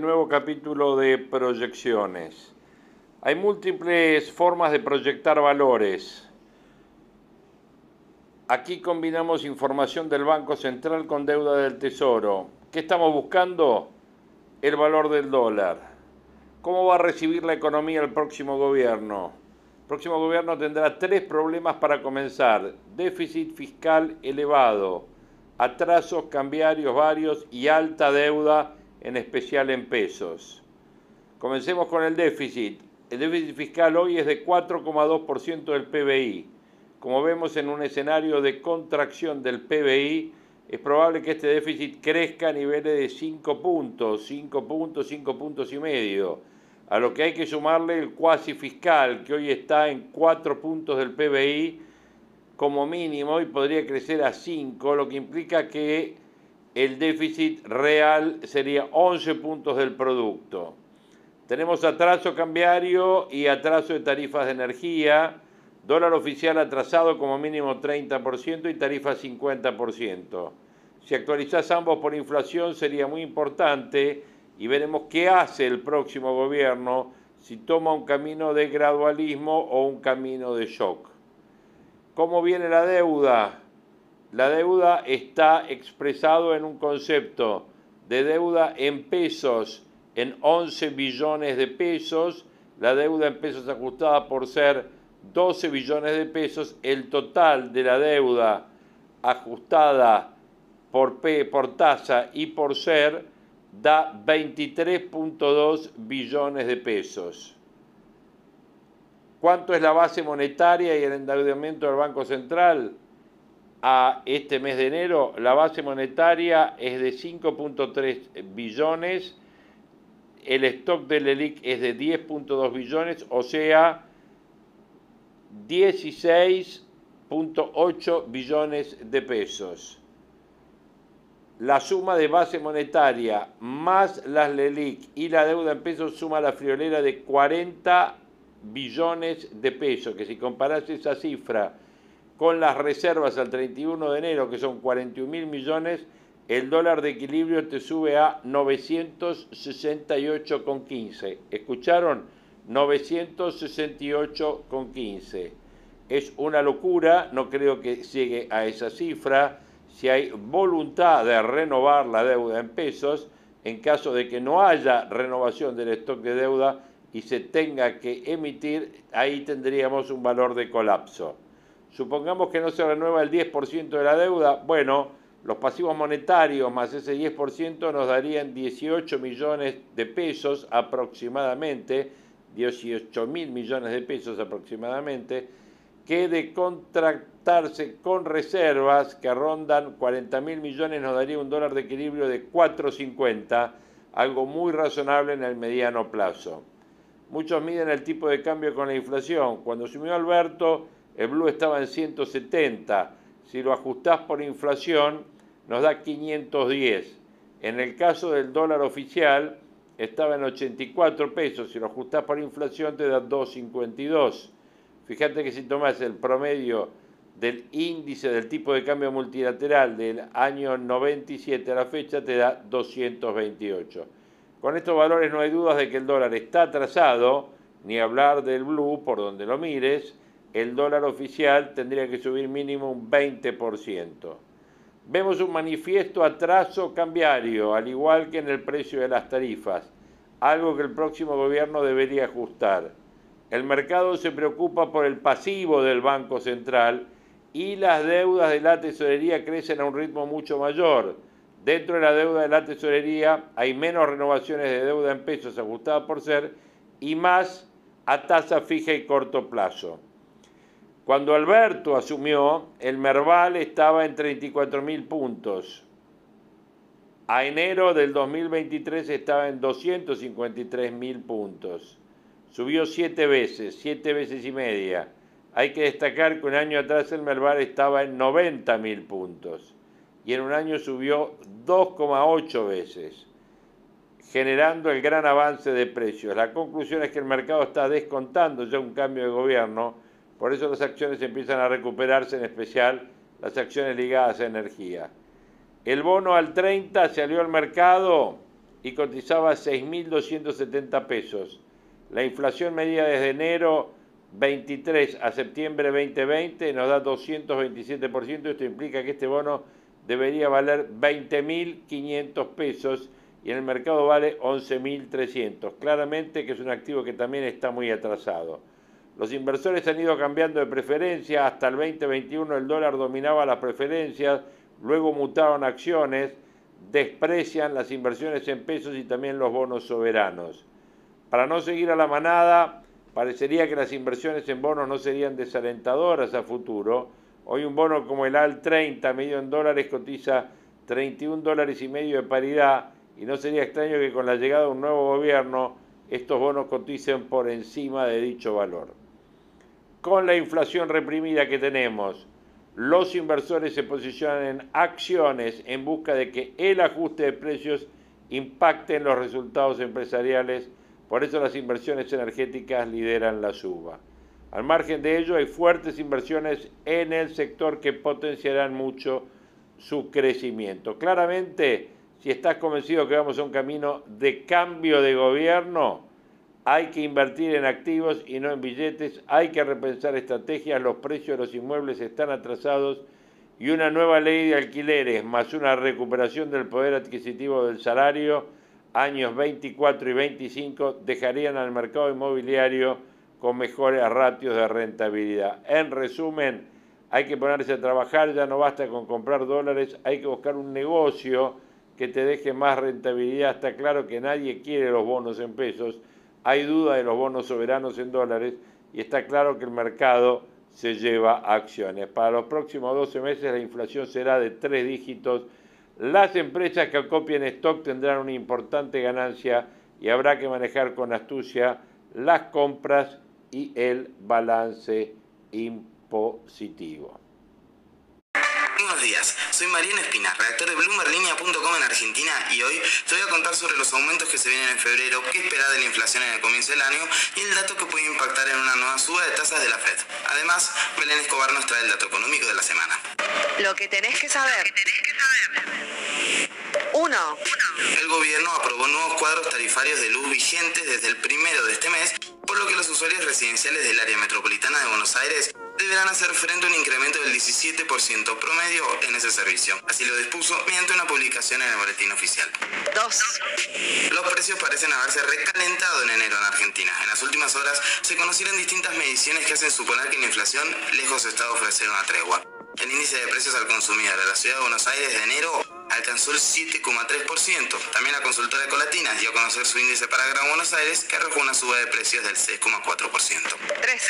Nuevo capítulo de proyecciones. Hay múltiples formas de proyectar valores. Aquí combinamos información del Banco Central con deuda del Tesoro. ¿Qué estamos buscando? El valor del dólar. ¿Cómo va a recibir la economía el próximo gobierno? El próximo gobierno tendrá tres problemas para comenzar. Déficit fiscal elevado, atrasos cambiarios varios y alta deuda en especial en pesos. Comencemos con el déficit. El déficit fiscal hoy es de 4,2% del PBI. Como vemos en un escenario de contracción del PBI, es probable que este déficit crezca a niveles de 5 puntos, 5 puntos, 5 puntos y medio, a lo que hay que sumarle el cuasi fiscal, que hoy está en 4 puntos del PBI como mínimo y podría crecer a 5, lo que implica que el déficit real sería 11 puntos del producto. Tenemos atraso cambiario y atraso de tarifas de energía, dólar oficial atrasado como mínimo 30% y tarifa 50%. Si actualizás ambos por inflación sería muy importante y veremos qué hace el próximo gobierno si toma un camino de gradualismo o un camino de shock. ¿Cómo viene la deuda? La deuda está expresado en un concepto de deuda en pesos en 11 billones de pesos, la deuda en pesos ajustada por ser 12 billones de pesos, el total de la deuda ajustada por, P, por tasa y por ser da 23.2 billones de pesos. ¿Cuánto es la base monetaria y el endeudamiento del Banco Central? A este mes de enero, la base monetaria es de 5.3 billones, el stock del ELIC es de 10.2 billones, o sea, 16.8 billones de pesos. La suma de base monetaria más las LELIC y la deuda en pesos suma la friolera de 40 billones de pesos, que si comparás esa cifra con las reservas al 31 de enero, que son 41 mil millones, el dólar de equilibrio te sube a 968,15. ¿Escucharon? 968,15. Es una locura, no creo que llegue a esa cifra. Si hay voluntad de renovar la deuda en pesos, en caso de que no haya renovación del stock de deuda y se tenga que emitir, ahí tendríamos un valor de colapso. Supongamos que no se renueva el 10% de la deuda, bueno, los pasivos monetarios más ese 10% nos darían 18 millones de pesos aproximadamente, 18 mil millones de pesos aproximadamente, que de contractarse con reservas que rondan 40 mil millones nos daría un dólar de equilibrio de 4,50, algo muy razonable en el mediano plazo. Muchos miden el tipo de cambio con la inflación. Cuando asumió Alberto, el blue estaba en 170, si lo ajustás por inflación nos da 510. En el caso del dólar oficial estaba en 84 pesos, si lo ajustás por inflación te da 252. Fíjate que si tomás el promedio del índice del tipo de cambio multilateral del año 97 a la fecha te da 228. Con estos valores no hay dudas de que el dólar está atrasado, ni hablar del blue por donde lo mires, el dólar oficial tendría que subir mínimo un 20%. Vemos un manifiesto atraso cambiario, al igual que en el precio de las tarifas, algo que el próximo gobierno debería ajustar. El mercado se preocupa por el pasivo del Banco Central y las deudas de la tesorería crecen a un ritmo mucho mayor. Dentro de la deuda de la tesorería hay menos renovaciones de deuda en pesos ajustada por ser y más a tasa fija y corto plazo. Cuando Alberto asumió, el Merval estaba en 34 mil puntos. A enero del 2023 estaba en 253 mil puntos. Subió siete veces, siete veces y media. Hay que destacar que un año atrás el Merval estaba en 90 mil puntos y en un año subió 2,8 veces, generando el gran avance de precios. La conclusión es que el mercado está descontando ya un cambio de gobierno por eso las acciones empiezan a recuperarse, en especial las acciones ligadas a energía. El bono al 30 salió al mercado y cotizaba 6.270 pesos. La inflación medida desde enero 23 a septiembre 2020 nos da 227%. Esto implica que este bono debería valer 20.500 pesos y en el mercado vale 11.300. Claramente que es un activo que también está muy atrasado. Los inversores han ido cambiando de preferencia, hasta el 2021 el dólar dominaba las preferencias, luego mutaron acciones, desprecian las inversiones en pesos y también los bonos soberanos. Para no seguir a la manada, parecería que las inversiones en bonos no serían desalentadoras a futuro. Hoy un bono como el AL 30, medio en dólares, cotiza 31 dólares y medio de paridad y no sería extraño que con la llegada de un nuevo gobierno estos bonos coticen por encima de dicho valor con la inflación reprimida que tenemos, los inversores se posicionan en acciones en busca de que el ajuste de precios impacte en los resultados empresariales, por eso las inversiones energéticas lideran la suba. Al margen de ello, hay fuertes inversiones en el sector que potenciarán mucho su crecimiento. Claramente, si estás convencido que vamos a un camino de cambio de gobierno, hay que invertir en activos y no en billetes, hay que repensar estrategias, los precios de los inmuebles están atrasados. Y una nueva ley de alquileres más una recuperación del poder adquisitivo del salario, años 24 y 25, dejarían al mercado inmobiliario con mejores ratios de rentabilidad. En resumen, hay que ponerse a trabajar, ya no basta con comprar dólares, hay que buscar un negocio que te deje más rentabilidad. Está claro que nadie quiere los bonos en pesos, hay duda de los bonos soberanos en dólares y está claro que el mercado se lleva acciones. Para los próximos 12 meses la inflación será de tres dígitos. Las empresas que acopien stock tendrán una importante ganancia y habrá que manejar con astucia las compras y el balance impositivo. Buenos días, soy Mariana Espina, redactor de BloomberLinea.com en Argentina y hoy te voy a contar sobre los aumentos que se vienen en febrero, qué esperar de la inflación en el comienzo del año y el dato que puede impactar en una nueva suba de tasas de la Fed. Además, Belén Escobar nos trae el dato económico de la semana. Lo que tenés que saber. 1. El gobierno aprobó nuevos cuadros tarifarios de luz vigentes desde el primero de este mes, por lo que los usuarios residenciales del área metropolitana de Buenos Aires deberán hacer frente a un incremento del 17% promedio en ese servicio. Así lo dispuso mediante una publicación en el boletín oficial. 2. Los precios parecen haberse recalentado en enero en Argentina. En las últimas horas se conocieron distintas mediciones que hacen suponer que la inflación lejos está de ofrecer una tregua. El índice de precios al consumidor de la ciudad de Buenos Aires de enero alcanzó el 7,3%. También la consultora Colatinas dio a conocer su índice para Gran Buenos Aires, que arrojó una suba de precios del 6,4%. 3.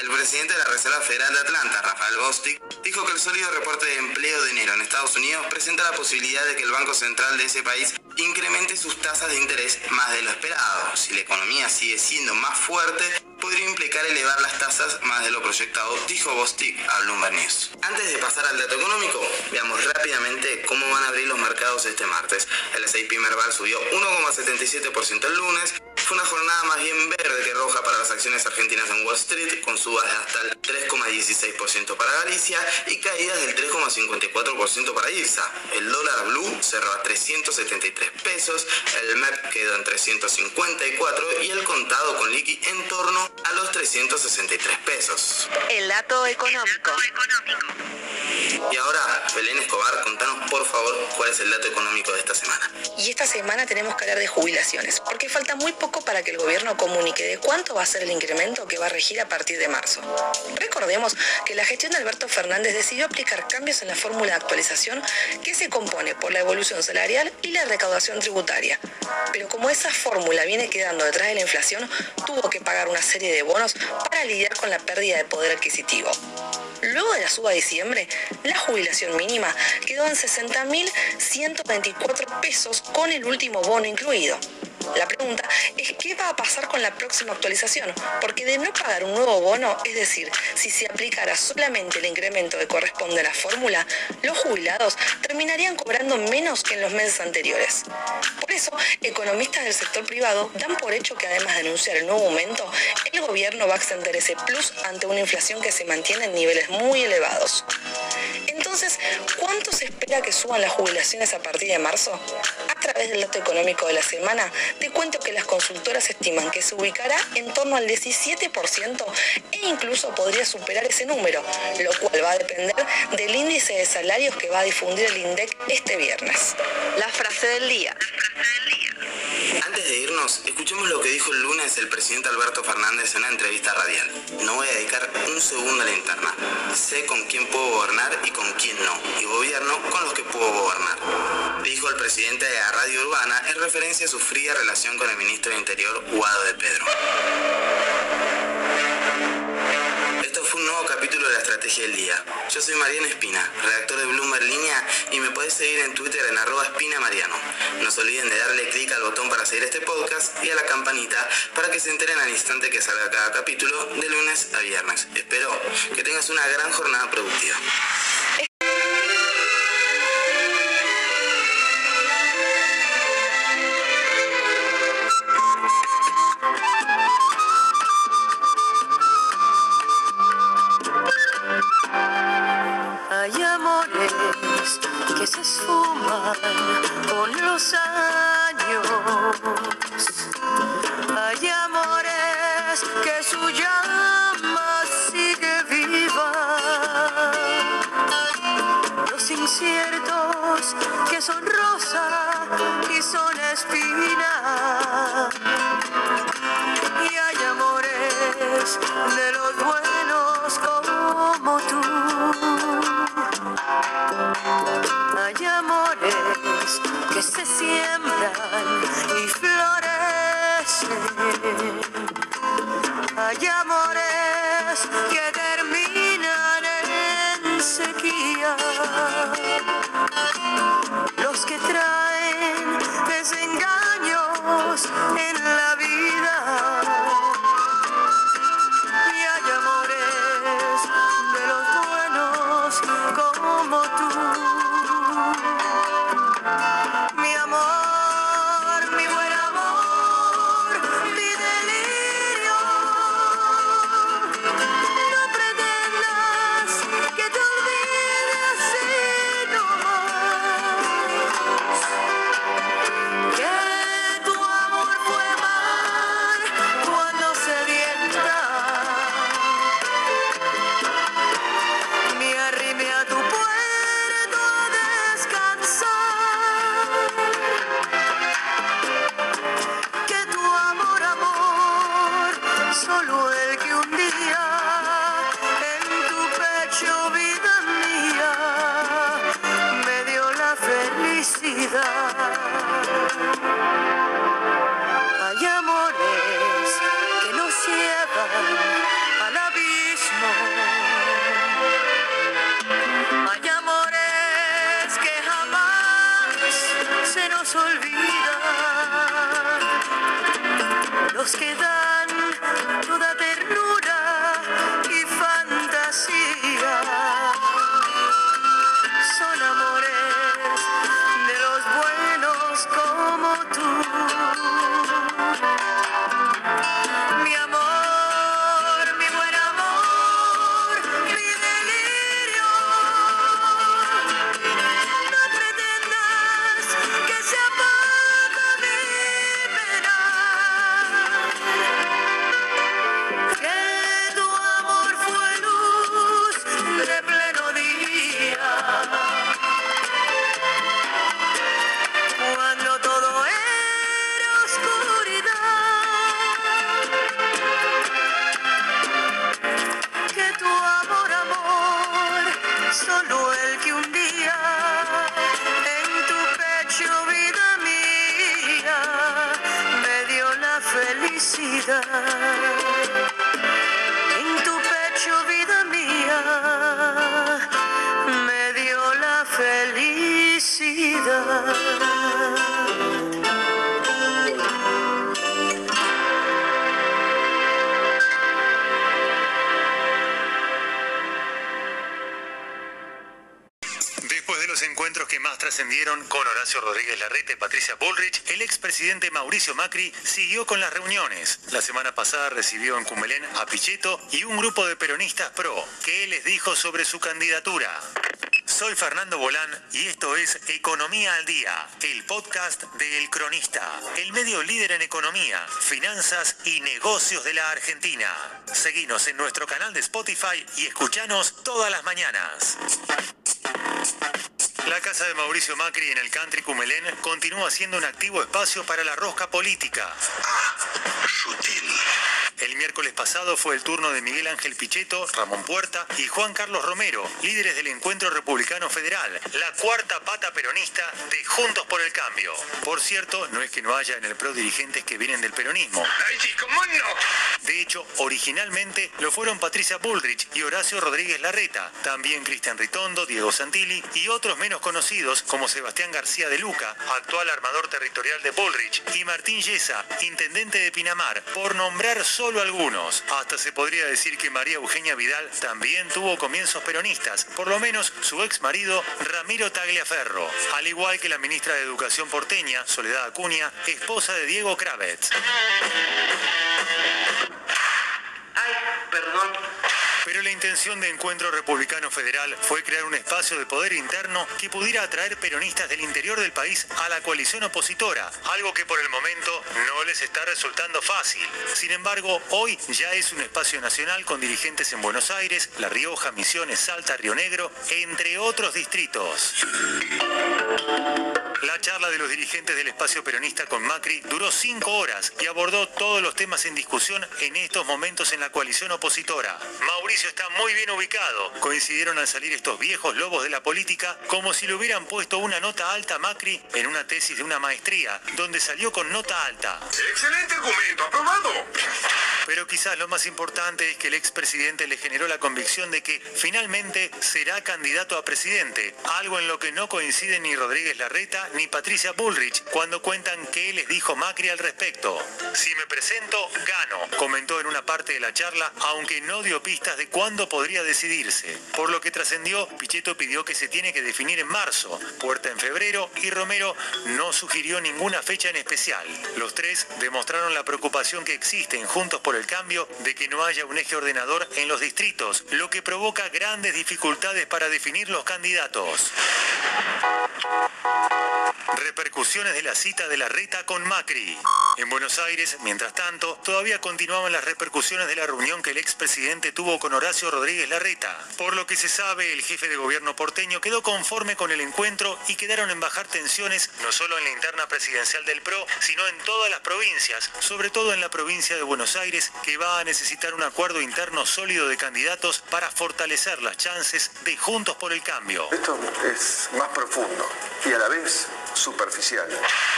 El presidente de la Reserva Federal de Atlanta, Rafael Bostic, dijo que el sólido reporte de empleo de enero en Estados Unidos presenta la posibilidad de que el Banco Central de ese país incremente sus tasas de interés más de lo esperado. Si la economía sigue siendo más fuerte, podría implicar elevar las tasas más de lo proyectado, dijo Bostic a Bloomberg News. Antes de pasar al dato económico, veamos rápidamente cómo van a abrir los mercados este martes. El S&P Merval subió 1,77% el lunes, fue una jornada más bien verde que roja para las acciones argentinas en Wall Street, con subas de hasta el 3,16% para Galicia y caídas del 3,54% para IRSA. El dólar blue cerró a 373 pesos, el MEP quedó en 354 y el contado con liqui en torno a los 363 pesos. El dato económico. Y ahora, Belén Escobar, contanos por favor cuál es el dato económico de esta semana. Y esta semana tenemos que hablar de jubilaciones, porque falta muy poco para que el gobierno comunique de cuánto va a ser el incremento que va a regir a partir de marzo. Recordemos que la gestión de Alberto Fernández decidió aplicar cambios en la fórmula de actualización que se compone por la evolución salarial y la recaudación tributaria. Pero como esa fórmula viene quedando detrás de la inflación, tuvo que pagar una serie de bonos para lidiar con la pérdida de poder adquisitivo. Luego de la suba de diciembre, la jubilación mínima quedó en 60.124 pesos con el último bono incluido. La pregunta es qué va a pasar con la próxima actualización, porque de no pagar un nuevo bono, es decir, si se aplicara solamente el incremento que corresponde a la fórmula, los jubilados terminarían cobrando menos que en los meses anteriores. Por eso, economistas del sector privado dan por hecho que además de anunciar el nuevo aumento, el gobierno va a extender ese plus ante una inflación que se mantiene en niveles muy elevados. Entonces, ¿cuánto se espera que suban las jubilaciones a partir de marzo? A través del dato económico de la semana, te cuento que las consultoras estiman que se ubicará en torno al 17% e incluso podría superar ese número, lo cual va a depender del índice de salarios que va a difundir el INDEC este viernes. La frase del día. Antes de irnos, escuchemos lo que dijo el lunes el presidente Alberto Fernández en una entrevista radial. No voy a dedicar un segundo a la interna. Sé con quién puedo gobernar y con quién no. Y gobierno con los que puedo gobernar. Dijo el presidente a Radio Urbana en referencia a su fría relación con el ministro de Interior, Guado de Pedro. Esto fue un nuevo capítulo de la Estrategia del Día. Yo soy Mariano Espina, redactor de Bloomberg Línea y me podés seguir en Twitter en arroba espinamariano. No se olviden de darle clic al botón para seguir este podcast y a la campanita para que se enteren al instante que salga cada capítulo de lunes a viernes. Espero que tengas una gran jornada productiva. Que se esfuman con los años. Hay amores que su llama sigue viva. Los inciertos que son rosa y son espina. Y hay amores de los buenos como tú. Hay amores que se siembran y florecen. Hay amores que terminan en sequía. felicidad. Trascendieron con Horacio Rodríguez Larreta y Patricia Bullrich, el expresidente Mauricio Macri siguió con las reuniones. La semana pasada recibió en Cumelén a Pichetto y un grupo de peronistas pro, que les dijo sobre su candidatura. Soy Fernando Bolán y esto es Economía al Día, el podcast de El Cronista, el medio líder en economía, finanzas y negocios de la Argentina. Seguinos en nuestro canal de Spotify y escuchanos todas las mañanas. La casa de Mauricio Macri en el country Cumelén continúa siendo un activo espacio para la rosca política. El miércoles pasado fue el turno de Miguel Ángel Pichetto, Ramón Puerta y Juan Carlos Romero, líderes del Encuentro Republicano Federal, la cuarta pata peronista de Juntos por el Cambio. Por cierto, no es que no haya en el PRO dirigentes que vienen del peronismo. De hecho, originalmente lo fueron Patricia Bullrich y Horacio Rodríguez Larreta, también Cristian Ritondo, Diego Santilli y otros menos conocidos como Sebastián García de Luca, actual armador territorial de Bullrich, y Martín Yesa, intendente de Pinamar, por nombrar solo algunos. Hasta se podría decir que María Eugenia Vidal también tuvo comienzos peronistas, por lo menos su ex marido Ramiro Tagliaferro, al igual que la ministra de Educación porteña, Soledad Acuña, esposa de Diego Kravitz. Perdón. Pero la intención de Encuentro Republicano Federal fue crear un espacio de poder interno que pudiera atraer peronistas del interior del país a la coalición opositora, algo que por el momento no les está resultando fácil. Sin embargo, hoy ya es un espacio nacional con dirigentes en Buenos Aires, La Rioja, Misiones, Salta, Río Negro, entre otros distritos. La charla de los dirigentes del espacio peronista con Macri duró cinco horas y abordó todos los temas en discusión en estos momentos en la coalición opositora. Está muy bien ubicado. Coincidieron al salir estos viejos lobos de la política como si le hubieran puesto una nota alta a Macri en una tesis de una maestría, donde salió con nota alta. Excelente argumento, aprobado. Pero quizás lo más importante es que el expresidente le generó la convicción de que finalmente será candidato a presidente, algo en lo que no coinciden ni Rodríguez Larreta ni Patricia Bullrich cuando cuentan qué les dijo Macri al respecto. Si me presento, gano, comentó en una parte de la charla, aunque no dio pistas de cuándo podría decidirse. Por lo que trascendió, Pichetto pidió que se tiene que definir en marzo, Puerta en febrero y Romero no sugirió ninguna fecha en especial. Los tres demostraron la preocupación que existe en Juntos por el Cambio de que no haya un eje ordenador en los distritos, lo que provoca grandes dificultades para definir los candidatos. Repercusiones de la cita de la reta con Macri. En Buenos Aires, mientras tanto, todavía continuaban las repercusiones de la reunión que el expresidente tuvo con Horacio Rodríguez Larreta. Por lo que se sabe, el jefe de gobierno porteño quedó conforme con el encuentro y quedaron en bajar tensiones no solo en la interna presidencial del PRO, sino en todas las provincias, sobre todo en la provincia de Buenos Aires, que va a necesitar un acuerdo interno sólido de candidatos para fortalecer las chances de Juntos por el Cambio. Esto es más profundo y a la vez superficial.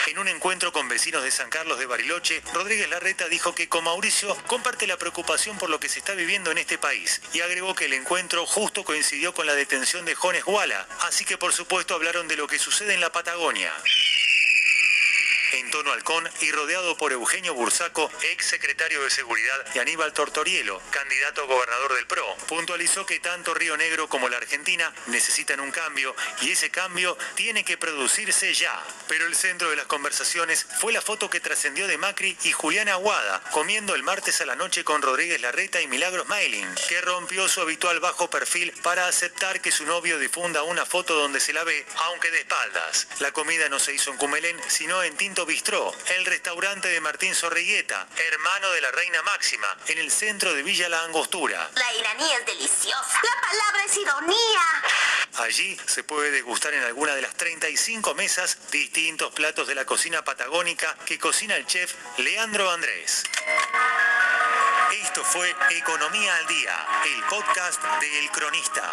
En un encuentro con vecinos de San Carlos de Bariloche, Rodríguez Larreta dijo que con Mauricio comparte la preocupación por lo que se está viviendo en este país y agregó que el encuentro justo coincidió con la detención de Jones Guala, así que por supuesto hablaron de lo que sucede en la Patagonia. En tono halcón y rodeado por Eugenio Bursaco, ex secretario de Seguridad, y Aníbal Tortorielo, candidato a gobernador del PRO, puntualizó que tanto Río Negro como la Argentina necesitan un cambio y ese cambio tiene que producirse ya. Pero el centro de las conversaciones fue la foto que trascendió de Macri y Juliana Aguada, comiendo el martes a la noche con Rodríguez Larreta y Milagros Mailing, que rompió su habitual bajo perfil para aceptar que su novio difunda una foto donde se la ve, aunque de espaldas. La comida no se hizo en Cumelén, sino en Tinto Bistró, el restaurante de Martín Zorrigueta, hermano de la Reina Máxima, en el centro de Villa La Angostura. La iraní es deliciosa. La palabra es ironía. Allí se puede degustar en alguna de las 35 mesas distintos platos de la cocina patagónica que cocina el chef Leandro Andrés. Esto fue Economía al Día, el podcast de El Cronista.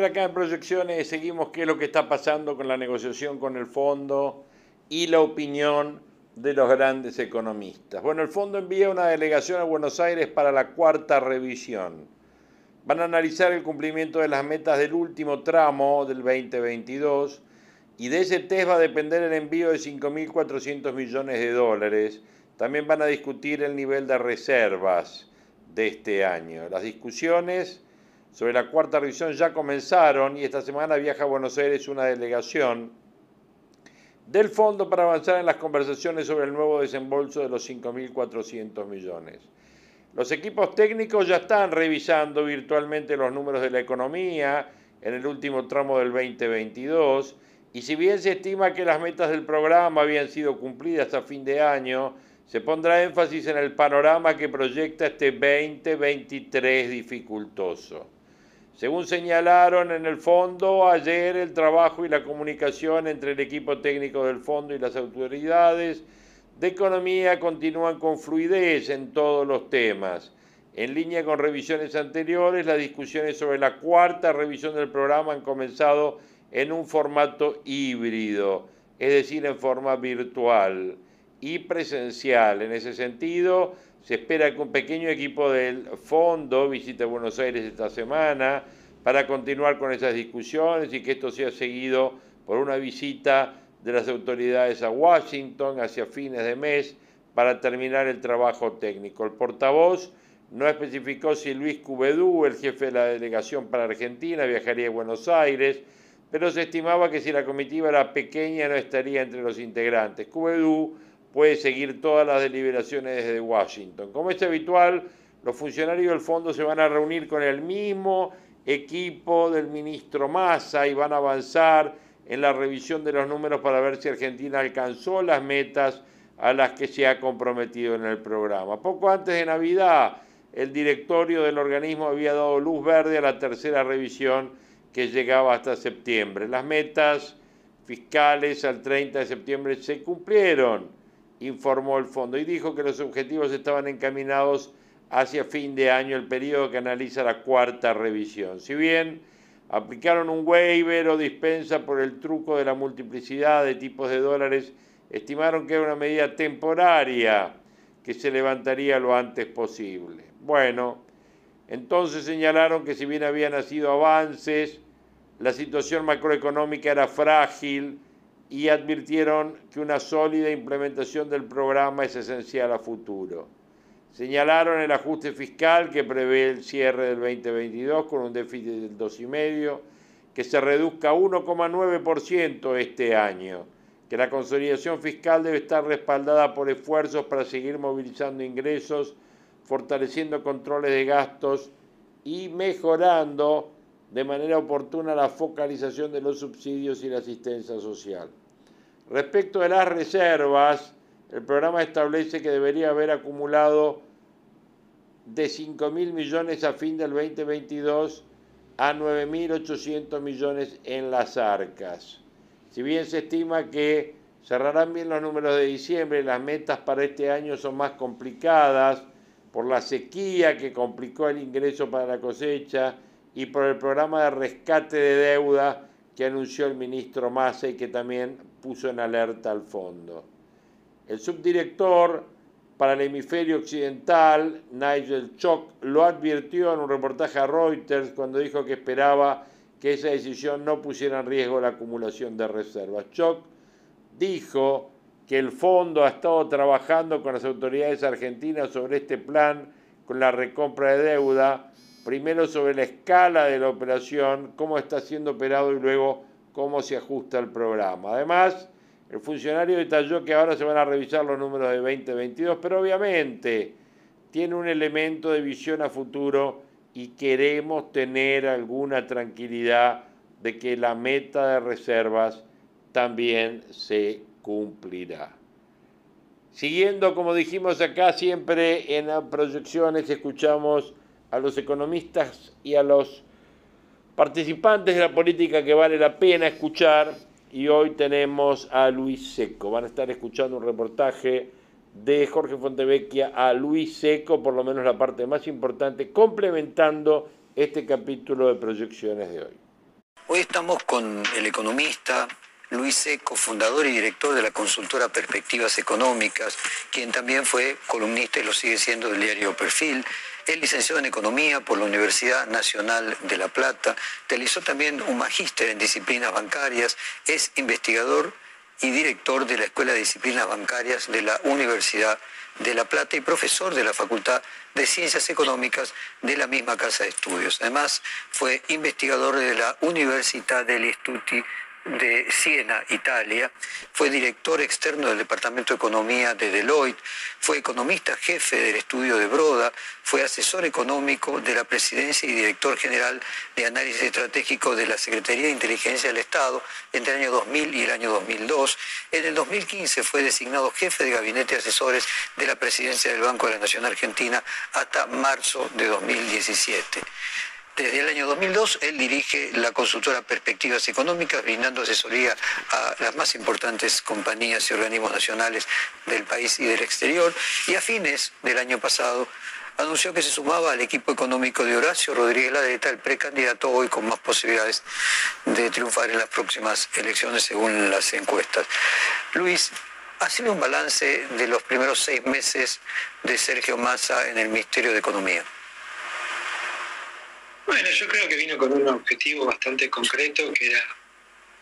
Siempre acá en Proyecciones seguimos qué es lo que está pasando con la negociación con el fondo y la opinión de los grandes economistas. Bueno, el fondo envía una delegación a Buenos Aires para la cuarta revisión. Van a analizar el cumplimiento de las metas del último tramo del 2022 y de ese test va a depender el envío de 5.400 millones de dólares. También van a discutir el nivel de reservas de este año. Las discusiones sobre la cuarta revisión ya comenzaron y esta semana viaja a Buenos Aires una delegación del fondo para avanzar en las conversaciones sobre el nuevo desembolso de los 5.400 millones. Los equipos técnicos ya están revisando virtualmente los números de la economía en el último tramo del 2022 y si bien se estima que las metas del programa habían sido cumplidas a fin de año, se pondrá énfasis en el panorama que proyecta este 2023 dificultoso. Según señalaron en el fondo, ayer el trabajo y la comunicación entre el equipo técnico del fondo y las autoridades de economía continúan con fluidez en todos los temas. En línea con revisiones anteriores, las discusiones sobre la cuarta revisión del programa han comenzado en un formato híbrido, es decir, en forma virtual y presencial. En ese sentido, se espera que un pequeño equipo del fondo visite Buenos Aires esta semana para continuar con esas discusiones y que esto sea seguido por una visita de las autoridades a Washington hacia fines de mes para terminar el trabajo técnico. El portavoz no especificó si Luis Cubedú, el jefe de la delegación para Argentina, viajaría a Buenos Aires, pero se estimaba que si la comitiva era pequeña no estaría entre los integrantes. Cubedú puede seguir todas las deliberaciones desde Washington. Como es habitual, los funcionarios del fondo se van a reunir con el mismo equipo del ministro Massa y van a avanzar en la revisión de los números para ver si Argentina alcanzó las metas a las que se ha comprometido en el programa. Poco antes de Navidad, el directorio del organismo había dado luz verde a la tercera revisión que llegaba hasta septiembre. Las metas fiscales al 30 de septiembre se cumplieron, informó el fondo, y dijo que los objetivos estaban encaminados hacia fin de año, el periodo que analiza la cuarta revisión. Si bien aplicaron un waiver o dispensa por el truco de la multiplicidad de tipos de dólares, estimaron que era una medida temporaria que se levantaría lo antes posible. Bueno, entonces señalaron que si bien habían nacido avances, la situación macroeconómica era frágil y advirtieron que una sólida implementación del programa es esencial a futuro. Señalaron el ajuste fiscal que prevé el cierre del 2022 con un déficit del 2,5, que se reduzca a 1,9% este año, que la consolidación fiscal debe estar respaldada por esfuerzos para seguir movilizando ingresos, fortaleciendo controles de gastos y mejorando de manera oportuna la focalización de los subsidios y la asistencia social. Respecto de las reservas, el programa establece que debería haber acumulado de 5 mil millones a fin del 2022 a 9.800 millones en las arcas. Si bien se estima que cerrarán bien los números de diciembre, las metas para este año son más complicadas por la sequía que complicó el ingreso para la cosecha y por el programa de rescate de deuda que anunció el ministro Massa y que también puso en alerta al fondo. El subdirector para el hemisferio occidental, Nigel Chock, lo advirtió en un reportaje a Reuters cuando dijo que esperaba que esa decisión no pusiera en riesgo la acumulación de reservas. Chock dijo que el fondo ha estado trabajando con las autoridades argentinas sobre este plan con la recompra de deuda primero sobre la escala de la operación, cómo está siendo operado y luego cómo se ajusta el programa. Además, el funcionario detalló que ahora se van a revisar los números de 2022, pero obviamente tiene un elemento de visión a futuro y queremos tener alguna tranquilidad de que la meta de reservas también se cumplirá. Siguiendo, como dijimos acá, siempre en las proyecciones escuchamos a los economistas y a los participantes de la política que vale la pena escuchar. Y hoy tenemos a Luis Seco. Van a estar escuchando un reportaje de Jorge Fontevecchia a Luis Seco, por lo menos la parte más importante, complementando este capítulo de proyecciones de hoy. Hoy estamos con el economista Luis Seco, fundador y director de la consultora Perspectivas Económicas, quien también fue columnista y lo sigue siendo del diario Perfil, es licenciado en Economía por la Universidad Nacional de La Plata, realizó también un magíster en disciplinas bancarias, es investigador y director de la Escuela de Disciplinas Bancarias de la Universidad de La Plata y profesor de la Facultad de Ciencias Económicas de la misma Casa de Estudios. Además, fue investigador de la Università degli Studi de Siena, Italia, fue director externo del Departamento de Economía de Deloitte, fue economista jefe del estudio de Broda, fue asesor económico de la presidencia y director general de análisis estratégico de la Secretaría de Inteligencia del Estado entre el año 2000 y el año 2002. En el 2015 fue designado jefe de gabinete de asesores de la presidencia del Banco de la Nación Argentina hasta marzo de 2017. Desde el año 2002 él dirige la consultora Perspectivas Económicas, brindando asesoría a las más importantes compañías y organismos nacionales del país y del exterior. Y a fines del año pasado anunció que se sumaba al equipo económico de Horacio Rodríguez Ladeta, el precandidato hoy con más posibilidades de triunfar en las próximas elecciones según las encuestas. Luis, hazle un balance de los primeros seis meses de Sergio Massa en el Ministerio de Economía. Bueno, yo creo que vino con un objetivo bastante concreto, que era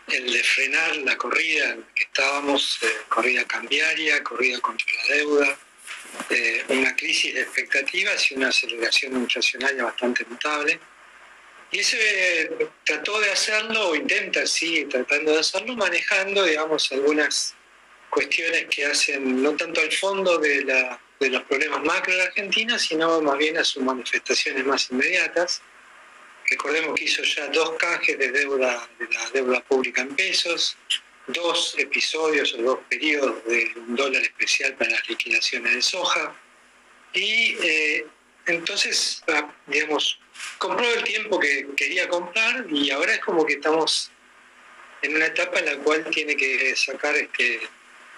el de frenar la corrida en la que estábamos, eh, corrida cambiaria, corrida contra la deuda, eh, una crisis de expectativas y una aceleración inflacionaria bastante notable. Y ese trató de hacerlo, o intenta, sigue tratando de hacerlo, manejando, digamos, algunas cuestiones que hacen no tanto al fondo de, la, de los problemas macro de Argentina, sino más bien a sus manifestaciones más inmediatas. Recordemos que hizo ya dos canjes de deuda de la deuda pública en pesos, dos episodios o dos periodos de un dólar especial para las liquidaciones de soja. Y eh, entonces, ah, digamos, compró el tiempo que quería comprar y ahora es como que estamos en una etapa en la cual tiene que sacar este,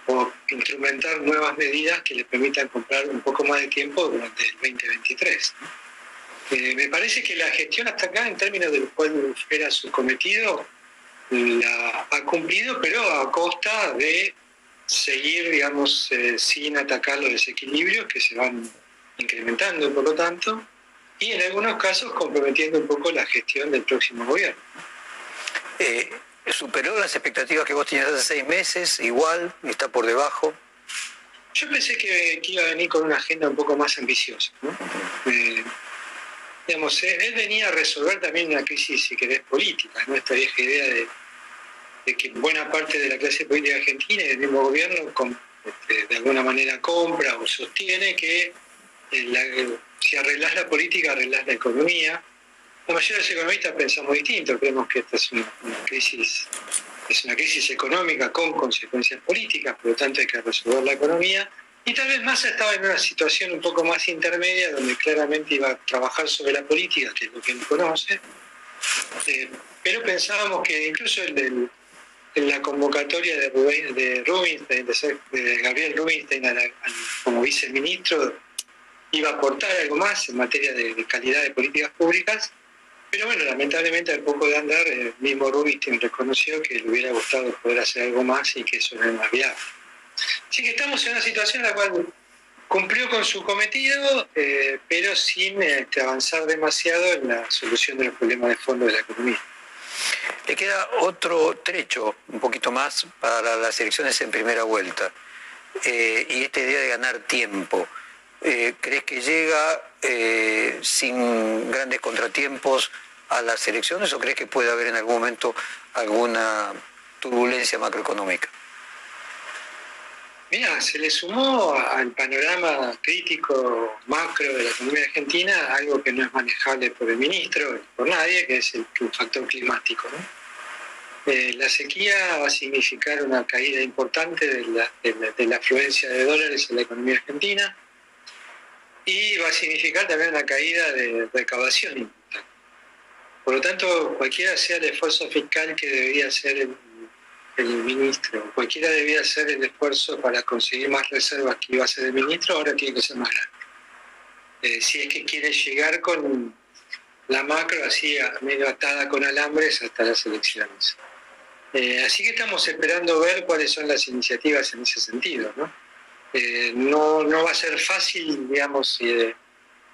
o instrumentar nuevas medidas que le permitan comprar un poco más de tiempo durante el 2023. Eh, me parece que la gestión hasta acá, en términos del cual era su cometido, la ha cumplido, pero a costa de seguir, digamos, eh, sin atacar los desequilibrios que se van incrementando, por lo tanto, y en algunos casos comprometiendo un poco la gestión del próximo gobierno. Eh, ¿Superó las expectativas que vos tenías hace seis meses? ¿Igual? ¿Está por debajo? Yo pensé que, que iba a venir con una agenda un poco más ambiciosa. ¿no? Eh, digamos, él venía a resolver también una crisis, si querés, política, ¿no? esta vieja idea de, que buena parte de la clase política argentina y del mismo gobierno este, de alguna manera compra o sostiene que eh, si arreglás la política, arreglás la economía. La mayoría de los economistas pensamos distinto, creemos que esta es una, una crisis, es una crisis económica con consecuencias políticas, por lo tanto hay que resolver la economía. Y tal vez Massa estaba en una situación un poco más intermedia, donde claramente iba a trabajar sobre la política, que es lo que él conoce. Eh, pero pensábamos que incluso el del- en la convocatoria de, Rubinstein, de, Gabriel Rubinstein a la- al- como viceministro, iba a aportar algo más en materia de, calidad de políticas públicas. Pero bueno, lamentablemente al poco de andar, el mismo Rubinstein reconoció que le hubiera gustado poder hacer algo más y que eso no era viable. Así que estamos en una situación en la cual cumplió con su cometido, eh, pero sin este, avanzar demasiado en la solución de los problemas de fondo de la economía. Le queda otro trecho, un poquito más, para las elecciones en primera vuelta. Eh, y esta idea de ganar tiempo. Eh, ¿Crees que llega sin grandes contratiempos a las elecciones o crees que puede haber en algún momento alguna turbulencia macroeconómica? Mira, se le sumó al panorama crítico macro de la economía argentina algo que no es manejable por el ministro, ni por nadie, que es el, factor climático. Eh, la sequía va a significar una caída importante de la, de la- de afluencia de dólares en la economía argentina y va a significar también una caída de recaudación importante. Por lo tanto, cualquiera sea el esfuerzo fiscal que debería hacer el, el ministro, cualquiera debía hacer el esfuerzo para conseguir más reservas que iba a hacer el ministro, ahora tiene que ser más grande. Eh, si es que quiere llegar con la macro así medio atada con alambres hasta las elecciones. Eh, así que estamos esperando ver cuáles son las iniciativas en ese sentido. ¿no? Eh, no, no va a ser fácil, digamos, eh,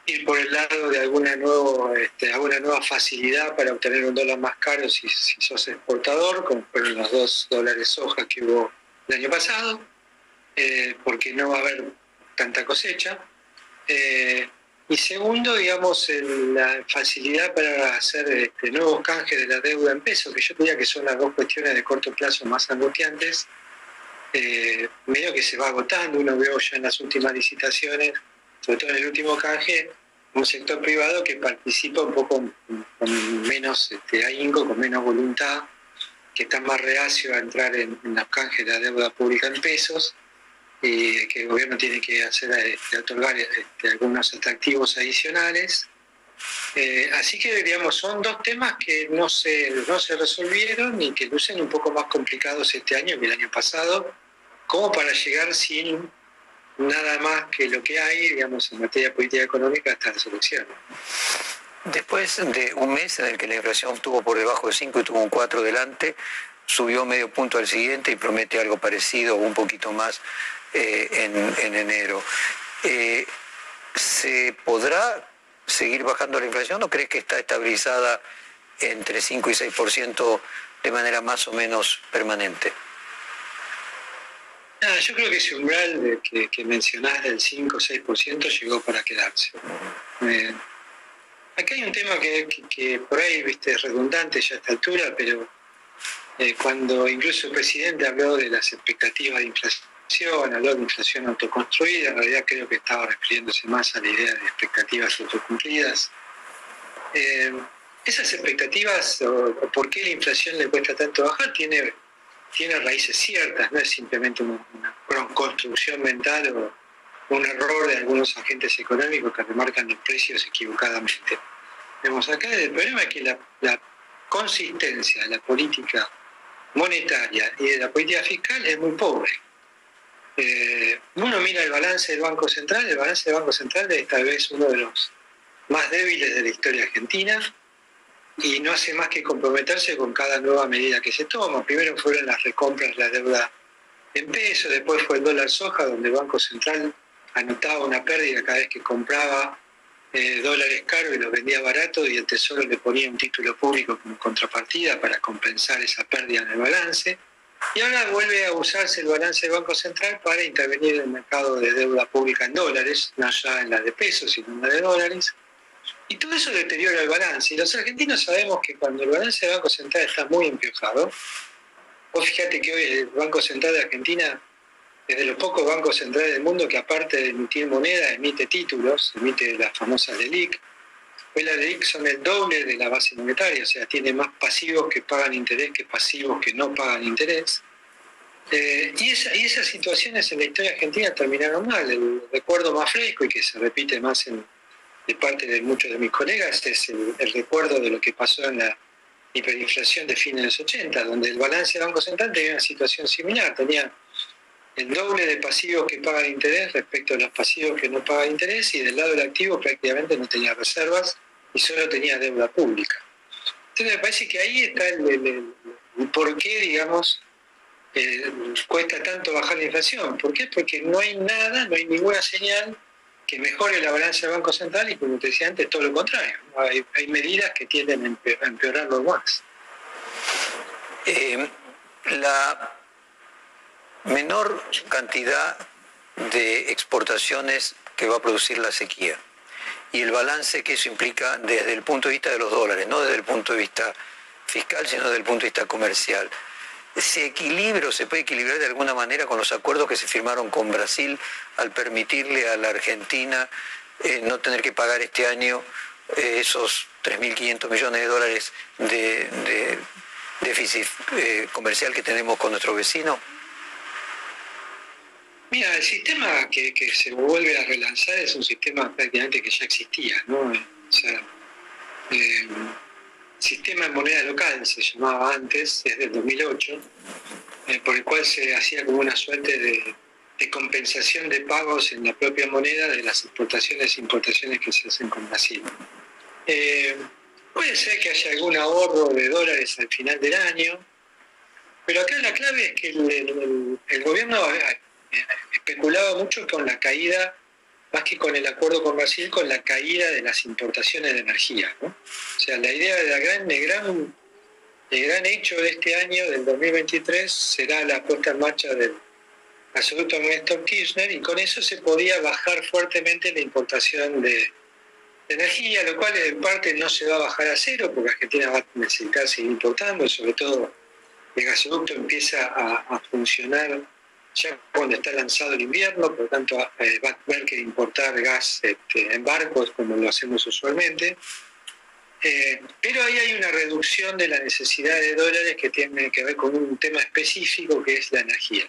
ir por el lado de alguna, nuevo, este, alguna nueva facilidad para obtener un dólar más caro si, sos exportador, como fueron los dos dólares soja que hubo el año pasado, eh, porque no va a haber tanta cosecha. Eh, y segundo, digamos, la facilidad para hacer este, nuevos canjes de la deuda en pesos, que yo diría que son las dos cuestiones de corto plazo más angustiantes, eh, medio que se va agotando, uno veo ya en las últimas licitaciones, sobre todo en el último canje, un sector privado que participa un poco con menos este, ahínco, con menos voluntad, que está más reacio a entrar en, en los canjes de la deuda pública en pesos, y que el gobierno tiene que hacer este, otorgar este, algunos atractivos adicionales. Eh, así que digamos, son dos temas que no se, no se resolvieron y que lucen un poco más complicados este año que el año pasado, como para llegar sin nada más que lo que hay, digamos, en materia política económica hasta las. Después de un mes en el que la inflación estuvo por debajo de 5 y tuvo un 4 delante, subió medio punto al siguiente y promete algo parecido un poquito más eh, en, en enero. Eh, ¿Se podrá seguir bajando la inflación o crees que está estabilizada entre 5 y 6% de manera más o menos permanente? Nada, yo creo que ese umbral de que, que mencionás del 5 o 6% llegó para quedarse. Eh, acá hay un tema que, por ahí viste, es redundante ya a esta altura, pero eh, cuando incluso el presidente habló de las expectativas de inflación, habló de inflación autoconstruida, en realidad creo que estaba refiriéndose más a la idea de expectativas autocumplidas. Eh, esas expectativas, o por qué la inflación le cuesta tanto bajar, tiene tiene raíces ciertas, no es simplemente una, construcción mental o un error de algunos agentes económicos que remarcan los precios equivocadamente. Vemos acá el problema es que la, la consistencia de la política monetaria y de la política fiscal es muy pobre. Eh, uno mira el balance del Banco Central, el balance del Banco Central es tal vez uno de los más débiles de la historia argentina, y no hace más que comprometerse con cada nueva medida que se toma. Primero fueron las recompras de la deuda en pesos, después fue el dólar soja, donde el Banco Central anotaba una pérdida cada vez que compraba eh, dólares caros y los vendía baratos y el Tesoro le ponía un título público como contrapartida para compensar esa pérdida en el balance. Y ahora vuelve a usarse el balance del Banco Central para intervenir en el mercado de deuda pública en dólares, no ya en la de pesos, sino en la de dólares. Y todo eso deteriora el balance. Y los argentinos sabemos que cuando el balance del Banco Central está muy empiojado, vos fíjate que hoy el Banco Central de Argentina es de los pocos bancos centrales del mundo que aparte de emitir moneda, emite títulos, emite las famosas LELIC. Hoy las LELIC son el doble de la base monetaria, o sea, tiene más pasivos que pagan interés que pasivos que no pagan interés. Eh, y, esa- y esas situaciones en la historia argentina terminaron mal. El recuerdo más fresco y que se repite más en- de parte de muchos de mis colegas es el, recuerdo de lo que pasó en la hiperinflación de fines de los 80, donde el balance del Banco Central tenía una situación similar, tenía el doble de pasivos que pagan interés respecto a los pasivos que no pagan interés y del lado del activo prácticamente no tenía reservas y solo tenía deuda pública. Entonces me parece que ahí está el- el por qué, digamos, eh, cuesta tanto bajar la inflación. ¿Por qué? Porque no hay nada, no hay ninguna señal que mejore la balanza del Banco Central y como te decía antes, todo lo contrario. Hay, medidas que tienden a empeorarlo más. Eh, la menor cantidad de exportaciones que va a producir la sequía y el balance que eso implica desde el punto de vista de los dólares, no desde el punto de vista fiscal, sino desde el punto de vista comercial. ¿Se equilibra o se puede equilibrar de alguna manera con los acuerdos que se firmaron con Brasil al permitirle a la Argentina eh, no tener que pagar este año eh, esos 3.500 millones de dólares de, de déficit eh, comercial que tenemos con nuestro vecino? Mira, el sistema que, que se vuelve a relanzar es un sistema prácticamente que ya existía, ¿no? O sea, eh, sistema en moneda local se llamaba antes, desde el 2008, eh, por el cual se hacía como una suerte de, de compensación de pagos en la propia moneda de las exportaciones e importaciones que se hacen con Brasil. Eh, puede ser que haya algún ahorro de dólares al final del año, pero acá la clave es que el, el- gobierno eh, especulaba mucho con la caída, más que con el acuerdo con Brasil, con la caída de las importaciones de energía. ¿no? O sea, la idea de la gran, el gran, el gran hecho de este año, del 2023, será la puesta en marcha del gasoducto Néstor Kirchner y con eso se podía bajar fuertemente la importación de, energía, lo cual en parte no se va a bajar a cero porque Argentina va a necesitar seguir importando, sobre todo el gasoducto empieza a funcionar ya cuando está lanzado el invierno, por lo tanto eh, va a haber que importar gas este, en barcos como lo hacemos usualmente. Eh, pero ahí hay una reducción de la necesidad de dólares que tiene que ver con un tema específico que es la energía.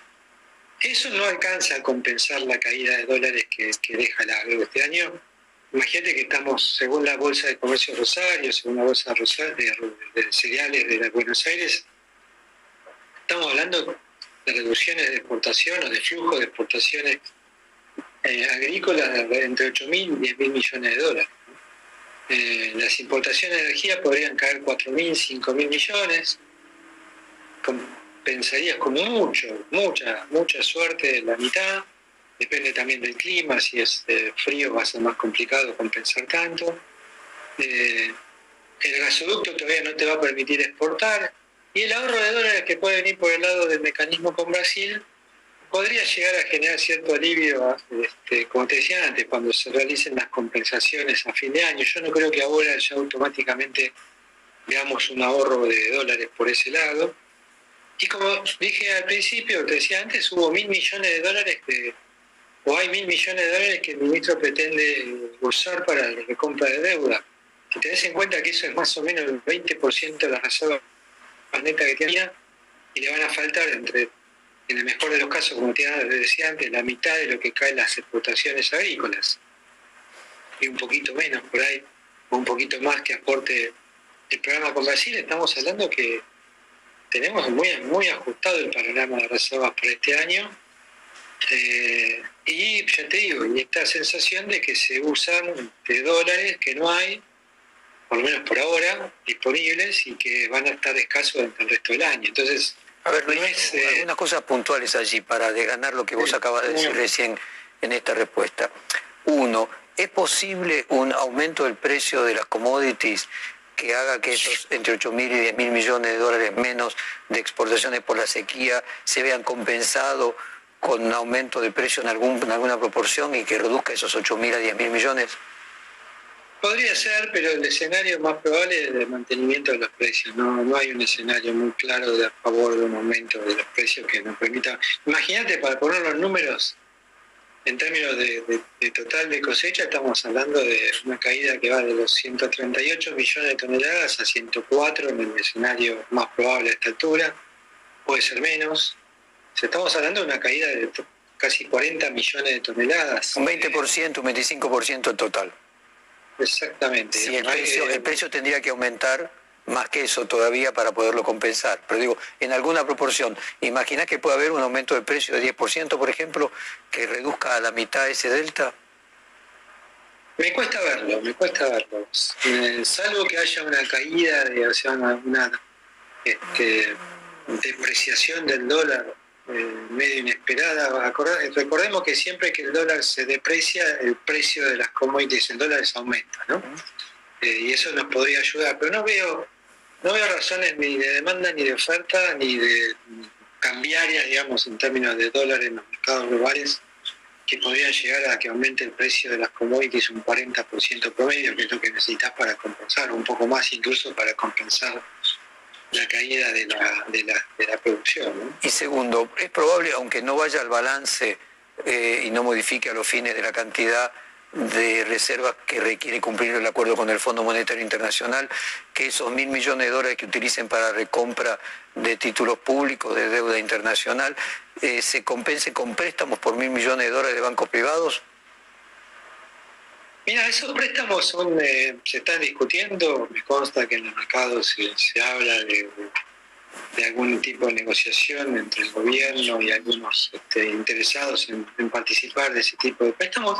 Eso no alcanza a compensar la caída de dólares que, deja la agro este año. Imagínate que estamos, según la Bolsa de Comercio Rosario, según la Bolsa de, de cereales de Buenos Aires, estamos hablando de reducciones de exportación o de flujo de exportaciones eh, agrícolas entre 8.000 y 10.000 millones de dólares. Eh, las importaciones de energía podrían caer 4.000, 5.000 millones. Compensarías como mucho, mucha, mucha suerte la mitad. Depende también del clima, si es eh, frío va a ser más complicado compensar tanto. El gasoducto todavía no te va a permitir exportar. Y el ahorro de dólares que puede venir por el lado del mecanismo con Brasil podría llegar a generar cierto alivio, este, como te decía antes, cuando se realicen las compensaciones a fin de año. Yo no creo que ahora ya automáticamente veamos un ahorro de dólares por ese lado. Y como dije al principio, te decía antes, hubo mil millones de dólares que, o hay mil millones de dólares que el ministro pretende usar para la recompra de deuda. Si tenés en cuenta que eso es más o menos el 20% de las reservas netas que tenía, y le van a faltar entre en el mejor de los casos, como te decía antes, la mitad de lo que caen las exportaciones agrícolas. Y un poquito menos por ahí, o un poquito más que aporte el programa con Brasil, estamos hablando que tenemos muy, muy ajustado el panorama de reservas para este año. Eh, y ya te digo, y esta sensación de que se usan de dólares que no hay, por lo menos por ahora, disponibles y que van a estar escasos durante el resto del año. Entonces, A ver, Luis, eh, algunas cosas puntuales allí para ganar lo que vos acabas de decir recién en esta respuesta. Uno, ¿es posible un aumento del precio de las commodities que haga que esos entre 8 mil y 10 mil millones de dólares menos de exportaciones por la sequía se vean compensados con un aumento de precio en, algún, en alguna proporción y que reduzca esos 8 mil a 10 mil millones? Podría ser, pero el escenario más probable es el mantenimiento de los precios. No, no hay un escenario muy claro de a favor de un aumento de los precios que nos permita. Imagínate, para poner los números, en términos de, total de cosecha, estamos hablando de una caída que va de los 138 millones de toneladas a 104 en el escenario más probable a esta altura. Puede ser menos. Estamos hablando de una caída de casi 40 millones de toneladas. Un 20%, un 25% en total. Exactamente. Sí, el precio, eh, el precio tendría que aumentar más que eso todavía para poderlo compensar. Pero digo, en alguna proporción, imagina que puede haber un aumento de precio de 10%, por ejemplo, que reduzca a la mitad ese delta. Me cuesta verlo, me cuesta verlo. Eh, salvo que haya una caída, de, o sea, una, una, este, depreciación del dólar eh, medio inesperada. Recordemos que siempre que el dólar se deprecia, el precio de las commodities en dólares aumenta, ¿no? Eh, y eso nos podría ayudar, pero no veo, no veo razones ni de demanda, ni de oferta, ni de cambiarias, digamos, en términos de dólar en los mercados globales que podrían llegar a que aumente el precio de las commodities un 40% promedio, que es lo que necesitas para compensar, un poco más incluso para compensar la caída de la, de la, de la producción. Y segundo, es probable, aunque no vaya al balance eh, y no modifique a los fines de la cantidad de reservas que requiere cumplir el acuerdo con el Fondo Monetario Internacional, que esos mil millones de dólares que utilicen para recompra de títulos públicos de deuda internacional eh, se compense con préstamos por mil millones de dólares de bancos privados? Mira, esos préstamos son, eh, se están discutiendo, me consta que en el mercado se, se habla de, de- algún tipo de negociación entre el gobierno y algunos este, interesados en, en participar de ese tipo de préstamos.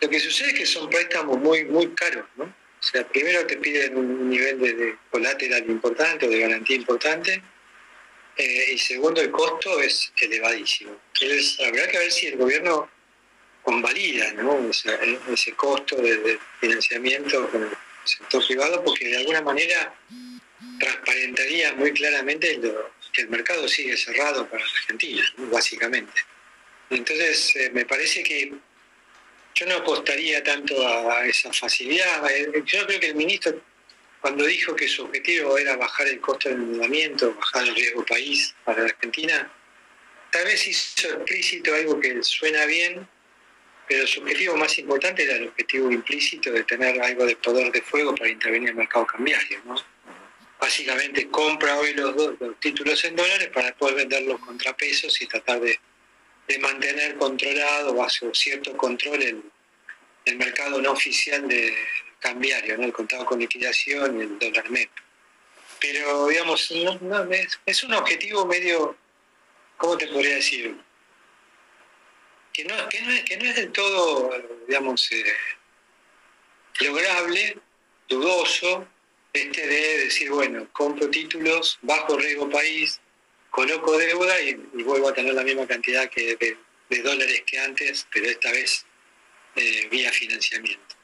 Lo que sucede es que son préstamos muy, muy caros, ¿no? O sea, primero te piden un nivel de, de colateral importante o de garantía importante, eh, y segundo, el costo es elevadísimo. Entonces, habrá que ver si el gobierno convalida ¿no? O sea, e- ese costo de, financiamiento con el sector privado, porque de alguna manera transparentaría muy claramente lo- que el mercado sigue cerrado para la Argentina, ¿no? básicamente. Entonces, eh, me parece que yo no apostaría tanto a, a esa facilidad. Eh, Yo creo que el ministro, cuando dijo que su objetivo era bajar el costo del endeudamiento, bajar el riesgo país para la Argentina, tal vez hizo explícito algo que suena bien, pero su objetivo más importante era el objetivo implícito de tener algo de poder de fuego para intervenir en el mercado cambiario. ¿no? Básicamente compra hoy los, dos, los títulos en dólares para después venderlos contra pesos y tratar de, de mantener controlado bajo cierto control el, el mercado no oficial de cambiario, ¿no? el contado con liquidación y el dólar net. Pero digamos, no- no, es un objetivo medio, ¿cómo te podría decir? Que no, que que no es del todo, digamos, eh, lograble, dudoso, este de decir, bueno, compro títulos, bajo riesgo país, coloco deuda y, vuelvo a tener la misma cantidad que de, de dólares que antes, pero esta vez eh, vía financiamiento.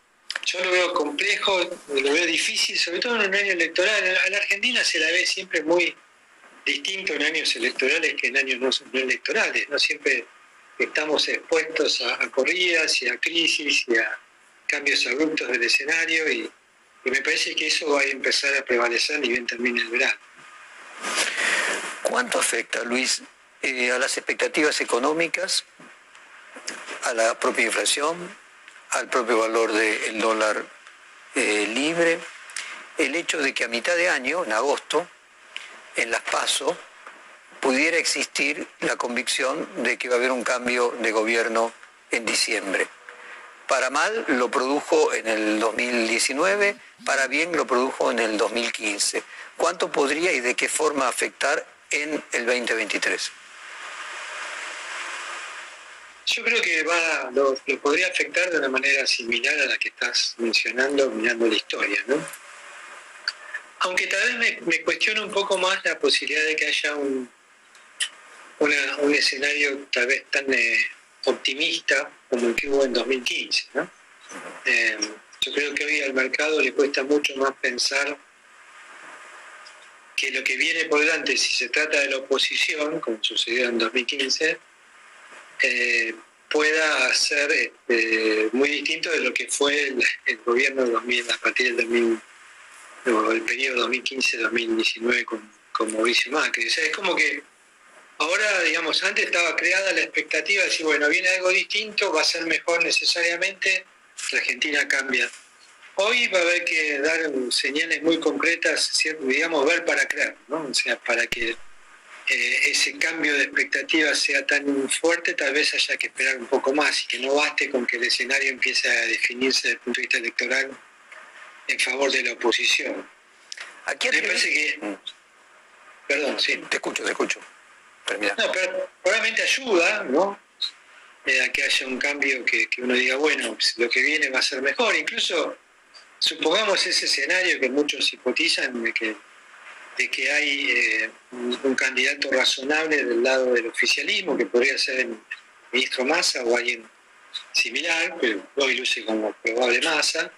Yo lo veo complejo, lo veo difícil, sobre todo en un año electoral. A la Argentina se la ve siempre muy distinto en años electorales que en años no, no electorales. No siempre estamos expuestos a, a corridas y a crisis y a cambios abruptos del escenario y, y me parece que eso va a empezar a prevalecer ni bien termine el verano. ¿Cuánto afecta, Luis, eh, a las expectativas económicas, a la propia inflación, al propio valor del dólar eh, libre, el hecho de que a mitad de año, en agosto, en las PASO, pudiera existir la convicción de que va a haber un cambio de gobierno en diciembre. Para mal lo produjo en el 2019, para bien lo produjo en el 2015. ¿Cuánto podría y de qué forma afectar en el 2023? Yo creo que va, lo, podría afectar de una manera similar a la que estás mencionando mirando la historia, ¿no? aunque tal vez me, me cuestiono un poco más la posibilidad de que haya un, una- un escenario tal vez tan eh, optimista como el que hubo en 2015. ¿no? Eh, yo creo que hoy al mercado le cuesta mucho más pensar que lo que viene por delante, si se trata de la oposición, como sucedió en 2015, eh, pueda ser este, muy distinto de lo que fue el, el gobierno de 2000, a partir del 2000, no, el periodo 2015-2019 con, con Mauricio Macri. Es como que ahora, digamos, antes estaba creada la expectativa de decir, bueno, viene algo distinto, va a ser mejor necesariamente, la Argentina cambia. Hoy va a haber que dar señales muy concretas, digamos, ver para creer, ¿no? O sea, para que eh, ese cambio de expectativa sea tan fuerte, tal vez haya que esperar un poco más y que no baste con que el escenario empiece a definirse desde el punto de vista electoral en favor de la oposición. Aquí Me parece que... Perdón, sí. Te escucho, te escucho. No, pero probablemente ayuda, ¿no? Eh, a que haya un cambio que, que uno diga, bueno, pues, lo que viene va a ser mejor. Incluso supongamos ese escenario que muchos hipotizan de que, de que hay eh, un, un candidato razonable del lado del oficialismo, que podría ser el ministro Massa o alguien similar, pero hoy luce como probable Massa.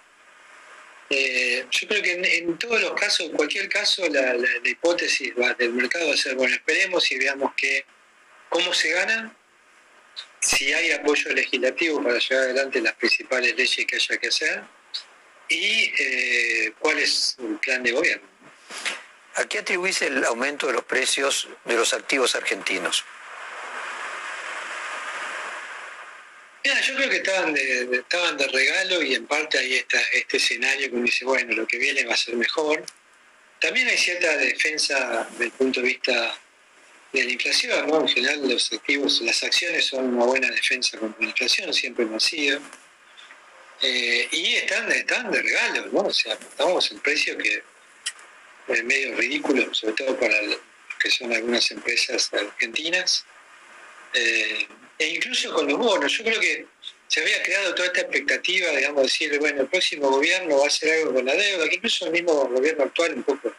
Eh, yo creo que en, en todos los casos, en cualquier caso, la, hipótesis va- del mercado va a ser, bueno, esperemos y veamos que, cómo se gana, si hay apoyo legislativo para llevar adelante las principales leyes que haya que hacer y eh, cuál es el plan de gobierno. ¿A qué atribuís el aumento de los precios de los activos argentinos? Yo creo que estaban de, estaban de regalo y en parte hay esta, este escenario que uno dice, bueno, lo que viene va a ser mejor. También hay cierta defensa desde el punto de vista de la inflación, ¿no? En general los activos, las acciones son una buena defensa contra la inflación, siempre lo han sido. Eh, y están, están de regalo, ¿no? O sea, estamos en precios que es medio ridículo, sobre todo para lo que son algunas empresas argentinas. Eh, e incluso con los bonos, yo creo que se había creado toda esta expectativa, digamos, decir, bueno, el próximo gobierno va a hacer algo con la deuda, que incluso el mismo gobierno actual un poco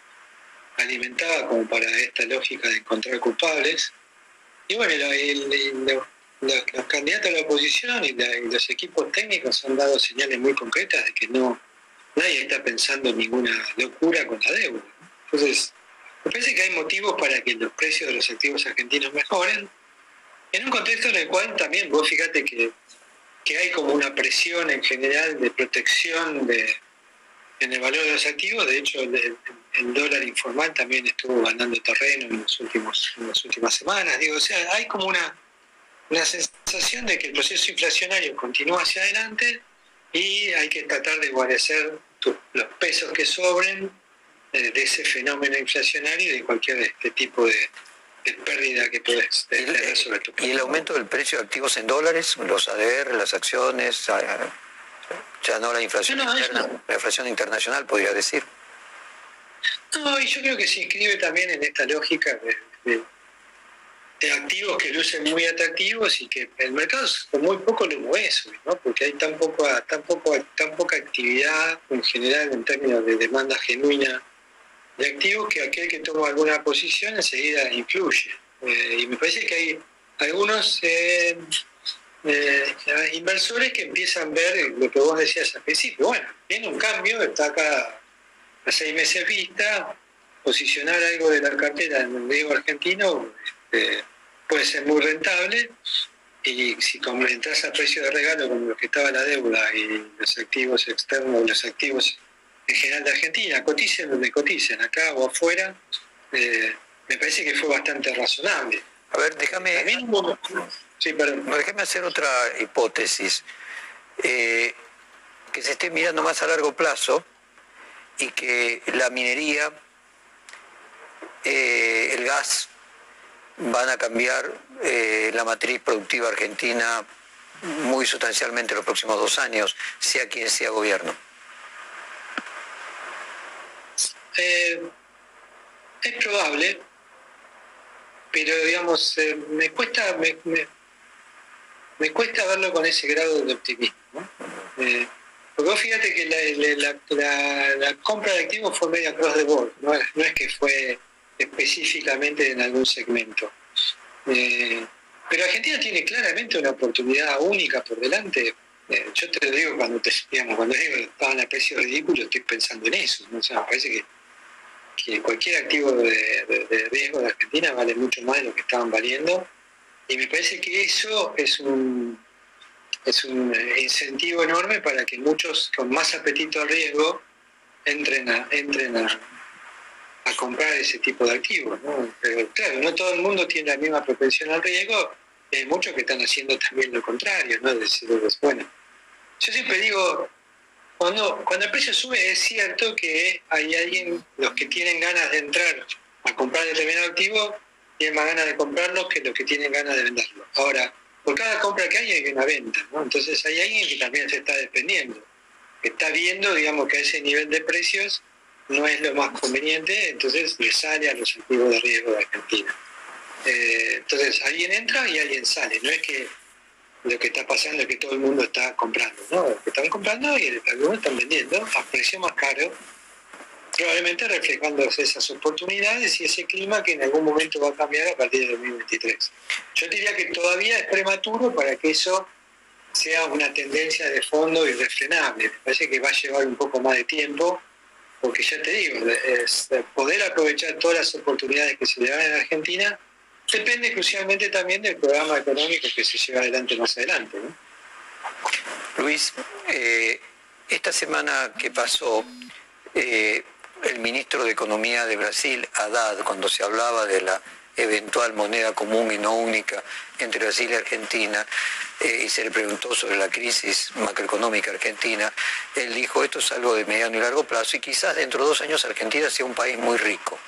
alimentaba como para esta lógica de encontrar culpables. Y bueno, los, candidatos a la oposición y, los equipos técnicos han dado señales muy concretas de que no nadie está pensando en ninguna locura con la deuda. Entonces, me parece que hay motivos para que los precios de los activos argentinos mejoren, en un contexto en el cual también vos fíjate que, que hay como una presión en general de protección en el valor de los activos, de hecho el, dólar informal también estuvo ganando terreno en, las últimas semanas, digo, o sea, hay como una, una sensación de que el proceso inflacionario continúa hacia adelante y hay que tratar de guarecer tu- los pesos que sobren eh, de ese fenómeno inflacionario y de cualquier este tipo de, de pérdida que puedes tener sobre tu ¿Y el aumento del precio de activos en dólares, los ADR, las acciones, ya no la inflación No, no, interna, eso- la inflación internacional podría decir? No, y yo creo que se inscribe también en esta lógica de, de- de activos que lucen muy atractivos y que el mercado es con muy poco lo mueve ¿no? Porque hay tan, poco, tan, poco, tan poca actividad en general en términos de demanda genuina de activos que aquel que toma alguna posición enseguida influye. Eh, y me parece que hay algunos eh, eh, inversores que empiezan a ver lo que vos decías al principio. Bueno, viene un cambio, está acá a seis meses vista, posicionar algo de la cartera en el riesgo argentino este, puede ser muy rentable y si como entras a precio de regalo con lo que estaba la deuda y los activos externos, los activos en general de Argentina, coticen donde coticen, acá o afuera, eh, me parece que fue bastante razonable. A ver, déjame... Sí. Déjame hacer otra hipótesis. Eh, que se esté mirando más a largo plazo y que la minería, eh, el gas, van a cambiar eh, la matriz productiva argentina muy sustancialmente en los próximos dos años, sea quien sea gobierno. Eh, es probable, pero digamos, eh, me cuesta me, me- cuesta verlo con ese grado de optimismo. Eh, Porque fíjate que la, la- compra de activos fue medio across the board, no, es- que fue específicamente en algún segmento. Pero Argentina tiene claramente una oportunidad única por delante. Yo te lo digo cuando te, digamos, cuando digo estaban a precios ridículos, estoy pensando en eso. O sea, me parece que, que cualquier activo de, riesgo de Argentina vale mucho más de lo que estaban valiendo. Y me parece que eso es un, es un incentivo enorme para que muchos con más apetito al riesgo entren a, entren a, comprar ese tipo de activos. ¿no? Pero claro, no todo el mundo tiene la misma propensión al riesgo, hay muchos que están haciendo también lo contrario, ¿no? Es decir, bueno, yo siempre digo, cuando, cuando el precio sube es cierto que hay alguien, los que tienen ganas de entrar a comprar determinado activo, tienen más ganas de comprarlo que los que tienen ganas de venderlo. Ahora, por cada compra que hay hay una venta, ¿no? Entonces hay alguien que también se está dependiendo, que está viendo, digamos, que a ese nivel de precios no es lo más conveniente, entonces le sale a los activos de riesgo de Argentina. Eh, entonces alguien entra y alguien sale, no es que lo que está pasando es que todo el mundo está comprando, ¿no? Están comprando y algunos están vendiendo a precio más caro, probablemente reflejando esas oportunidades y ese clima que en algún momento va a cambiar a partir de 2023. Yo diría que todavía es prematuro para que eso sea una tendencia de fondo irrefrenable. Me parece que va a llevar un poco más de tiempo, porque ya te digo, poder aprovechar todas las oportunidades que se le dan en Argentina depende crucialmente también del programa económico que se lleva adelante más adelante. Luis, eh, esta semana que pasó, eh, el ministro de Economía de Brasil, Haddad, cuando se hablaba de la eventual moneda común y no única entre Brasil y Argentina, eh, y se le preguntó sobre la crisis macroeconómica argentina, él dijo, esto es algo de mediano y largo plazo y quizás dentro de dos años Argentina sea un país muy rico.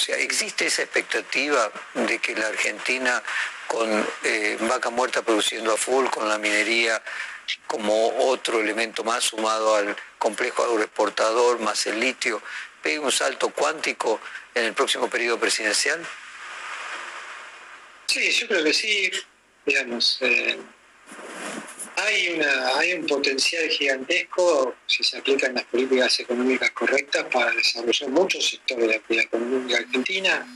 Sea, ¿existe esa expectativa de que la Argentina con eh, vaca muerta produciendo a full, con la minería como otro elemento más sumado al complejo agroexportador, más el litio, pegue un salto cuántico en el próximo periodo presidencial? Sí, yo creo que sí, digamos. eh, hay, un potencial gigantesco si se aplican las políticas económicas correctas para desarrollar muchos sectores de la económica argentina.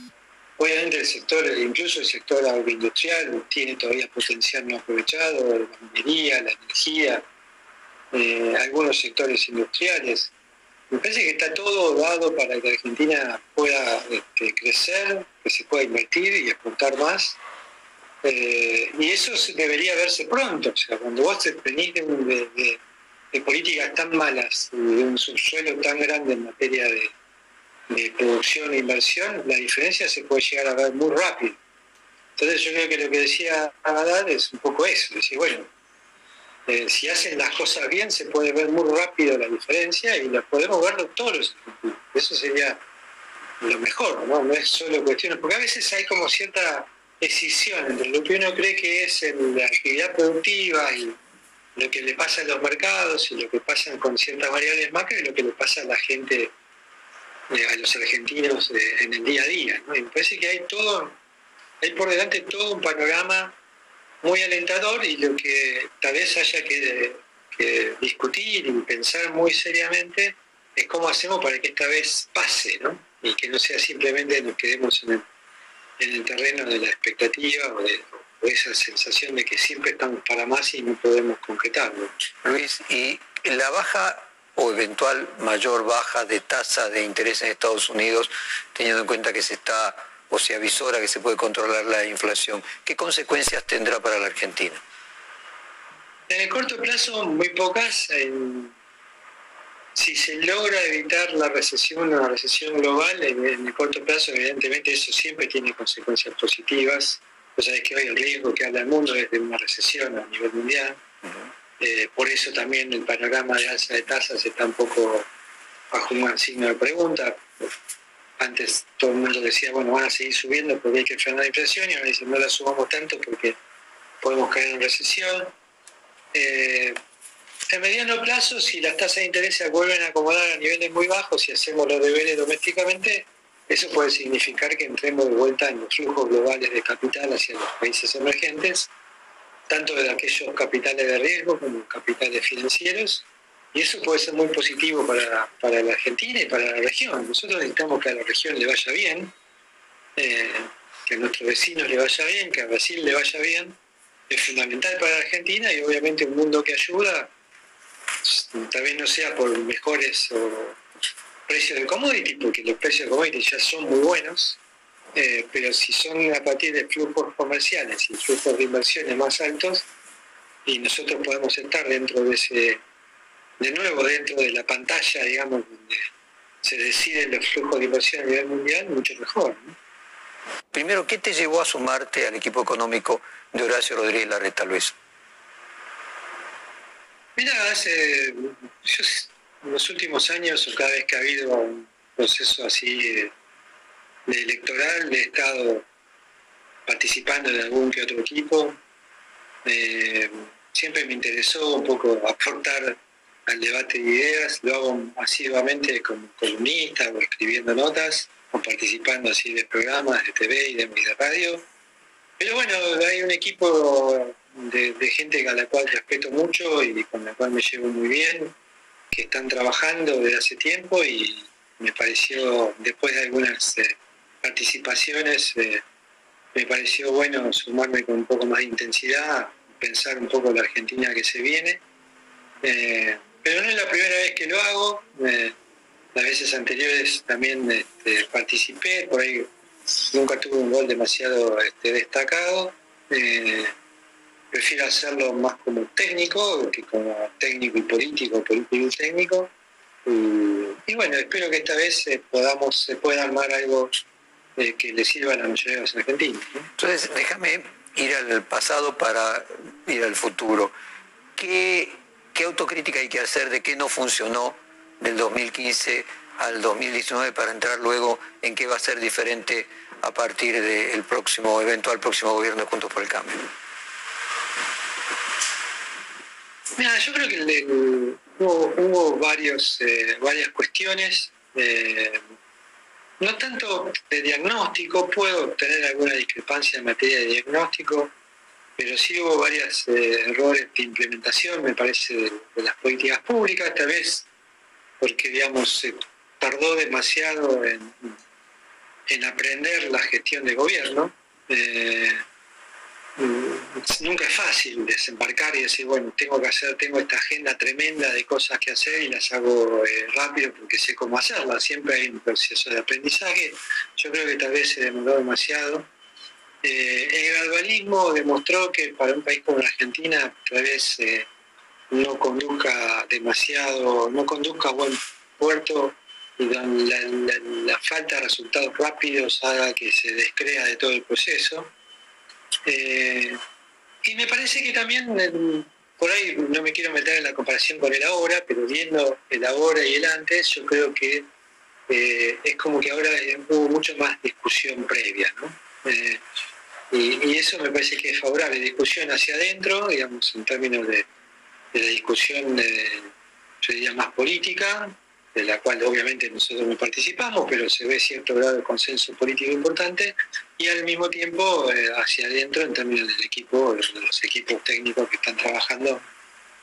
Obviamente el sector, incluso el sector agroindustrial, tiene todavía potencial no aprovechado, la minería, la energía, eh, algunos sectores industriales. Me parece que está todo dado para que Argentina pueda este, crecer, que se pueda invertir y exportar más. Eh, y eso debería verse pronto. O sea, cuando vos venís de, de- políticas tan malas, y de un subsuelo tan grande en materia de, producción e inversión, la diferencia se puede llegar a ver muy rápido. Entonces yo creo que lo que decía Haddad es un poco eso, decir, bueno, eh, si hacen las cosas bien se puede ver muy rápido la diferencia y la podemos verlo todos los. Eso sería lo mejor, ¿no? No es solo cuestiones, porque a veces hay como cierta escisión entre lo que uno cree que es en la actividad productiva y lo que le pasa a los mercados y lo que pasa con ciertas variables macro y lo que le pasa a la gente, eh, a los argentinos eh, en el día a día. ¿no? Y me parece que hay todo, hay por delante todo un panorama muy alentador y lo que tal vez haya que, que discutir y pensar muy seriamente es cómo hacemos para que esta vez pase, ¿no? Y que no sea simplemente nos quedemos en el, en el terreno de la expectativa o de o esa sensación de que siempre estamos para más y no podemos concretarlo. Luis, y la baja o eventual mayor baja de tasa de interés en Estados Unidos, teniendo en cuenta que se está o se avisora que se puede controlar la inflación, ¿qué consecuencias tendrá para la Argentina? En el corto plazo, muy pocas. En- si se logra evitar la recesión o la recesión global, en, en el corto plazo, evidentemente, eso siempre tiene consecuencias positivas. Vos sabés que hoy el riesgo que habla el mundo es de una recesión a nivel mundial. Eh, por eso también el panorama de alza de tasas está un poco bajo un signo de pregunta. Antes todo el mundo decía, bueno, van a seguir subiendo porque hay que frenar la inflación, y ahora dicen, no la subamos tanto porque podemos caer en recesión. Eh, en mediano plazo, si las tasas de interés se vuelven a acomodar a niveles muy bajos y hacemos los deberes domésticamente, eso puede significar que entremos de vuelta en los flujos globales de capital hacia los países emergentes, tanto de aquellos capitales de riesgo como capitales financieros, Y eso puede ser muy positivo para, para la Argentina y para la región. Nosotros necesitamos que a la región le vaya bien, eh, que a nuestros vecinos le vaya bien, que a Brasil le vaya bien. Es fundamental para la Argentina y obviamente un mundo que ayuda, tal vez no sea por mejores precios de commodity, porque los precios de commodity ya son muy buenos, eh, pero si son a partir de flujos comerciales y flujos de inversiones más altos, y nosotros podemos estar dentro de ese, de nuevo dentro de la pantalla, digamos, donde se deciden los flujos de inversión a nivel mundial, mucho mejor. Primero, ¿qué te llevó a sumarte al equipo económico de Horacio Rodríguez Larreta, Luis? Mira, hace los últimos años, o cada vez que ha habido un proceso así de, de electoral, he estado participando en algún que otro equipo. Eh, siempre me interesó un poco aportar al debate de ideas, lo hago asiduamente como columnista o escribiendo notas o participando así de programas de TV de, y de radio. Pero bueno, hay un equipo de, gente a la cual respeto mucho y con la cual me llevo muy bien, que están trabajando desde hace tiempo y me pareció, después de algunas eh, participaciones, eh, me pareció bueno sumarme con un poco más de intensidad, pensar un poco la Argentina que se viene. Eh, pero no es la primera vez que lo hago, las veces anteriores también este, participé, por ahí nunca tuve un gol demasiado este, destacado. Prefiero hacerlo más como técnico que como técnico y político, político y técnico. Y, bueno, espero que esta vez eh, podamos, se pueda armar algo eh, que le sirva a la mayoría de argentinos. ¿no? Entonces, déjame ir al pasado para ir al futuro. ¿Qué, ¿Qué autocrítica hay que hacer de qué no funcionó del 2015 al 2019 para entrar luego en qué va a ser diferente a partir del próximo eventual próximo gobierno de Juntos por el Cambio? Mira, yo creo que hubo, varios, eh, varias cuestiones, eh, no tanto de diagnóstico, puedo tener alguna discrepancia en materia de diagnóstico, pero sí hubo varios errores de implementación, me parece, de, las políticas públicas, tal vez porque, digamos, se tardó demasiado en, en aprender la gestión de gobierno. Eh, nunca es fácil desembarcar y decir, bueno, tengo que hacer, tengo esta agenda tremenda de cosas que hacer y las hago eh, rápido porque sé cómo hacerlas. Siempre hay un proceso de aprendizaje. Yo creo que tal vez se demoró demasiado. Eh, el gradualismo demostró que para un país como la Argentina tal vez eh, no conduzca demasiado, no conduzca a buen puerto y la, la- la- la falta de resultados rápidos haga que se descrea de todo el proceso. Eh, y me parece que también, por ahí no me quiero meter en la comparación con el ahora, pero viendo el ahora y el antes, yo creo que eh, es como que ahora hubo mucho más discusión previa, ¿no? Eh, y, eso me parece que es favorable, discusión hacia adentro, digamos, en términos de, de la discusión, yo diría, más política, de la cual obviamente nosotros no participamos, pero se ve cierto grado de consenso político importante, y al mismo tiempo eh, hacia adentro en términos del equipo, de los equipos técnicos que están trabajando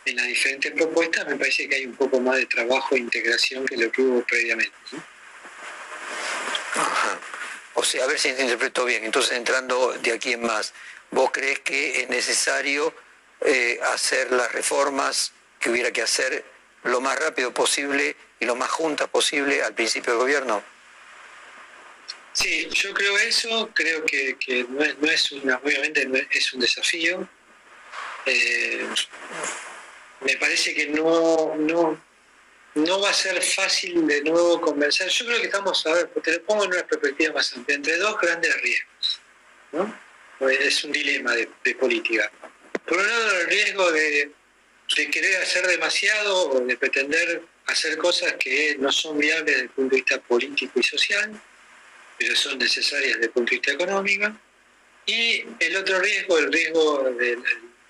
en las diferentes propuestas, me parece que hay un poco más de trabajo e integración que lo que hubo previamente. Ajá. O sea, a ver si te interpreto bien. Entonces, entrando de aquí en más, ¿vos crees que es necesario eh, hacer las reformas que hubiera que hacer lo más rápido posible y lo más juntas posible al principio del gobierno? Sí, yo creo eso, creo que, no, es, obviamente es, un desafío. Eh, me parece que no, no, no va a ser fácil de nuevo convencer. Yo creo que estamos, a ver, te lo pongo en una perspectiva más amplia, entre dos grandes riesgos. ¿no? Es un dilema de, de política. Por un lado, el riesgo de, de querer hacer demasiado o de pretender hacer cosas que no son viables desde el punto de vista político y social pero son necesarias desde el punto de vista económico. Y el otro riesgo, el riesgo, de,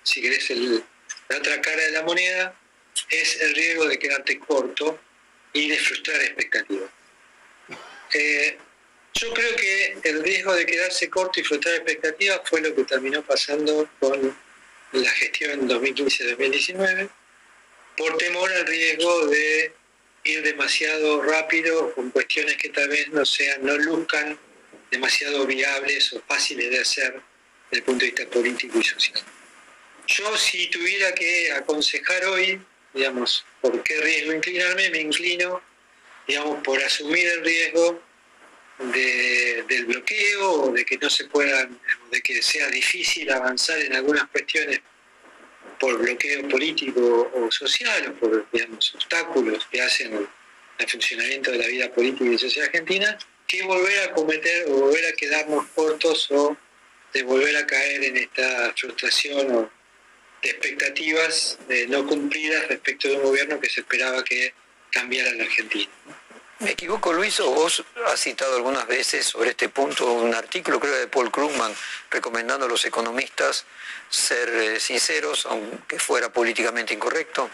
si querés, la otra cara de la moneda, es el riesgo de quedarte corto y de frustrar expectativas. Eh, yo creo que el riesgo de quedarse corto y frustrar expectativas fue lo que terminó pasando con la gestión 2015-2019, por temor al riesgo de ir demasiado rápido con cuestiones que tal vez no sean, no luzcan demasiado viables o fáciles de hacer desde el punto de vista político y social. Yo si tuviera que aconsejar hoy, digamos, por qué riesgo inclinarme, me inclino, digamos, por asumir el riesgo de- del bloqueo o de que no se puedan, de que sea difícil avanzar en algunas cuestiones por bloqueo político o social o por digamos, obstáculos que hacen al funcionamiento de la vida política y social argentina, que volver a cometer o volver a quedarnos cortos o de volver a caer en esta frustración o de expectativas eh, no cumplidas respecto de un gobierno que se esperaba que cambiara la Argentina. ¿Me equivoco, Luis, o vos has citado algunas veces sobre este punto un artículo, creo, de Paul Krugman, recomendando a los economistas ser eh, sinceros, aunque fuera políticamente incorrecto?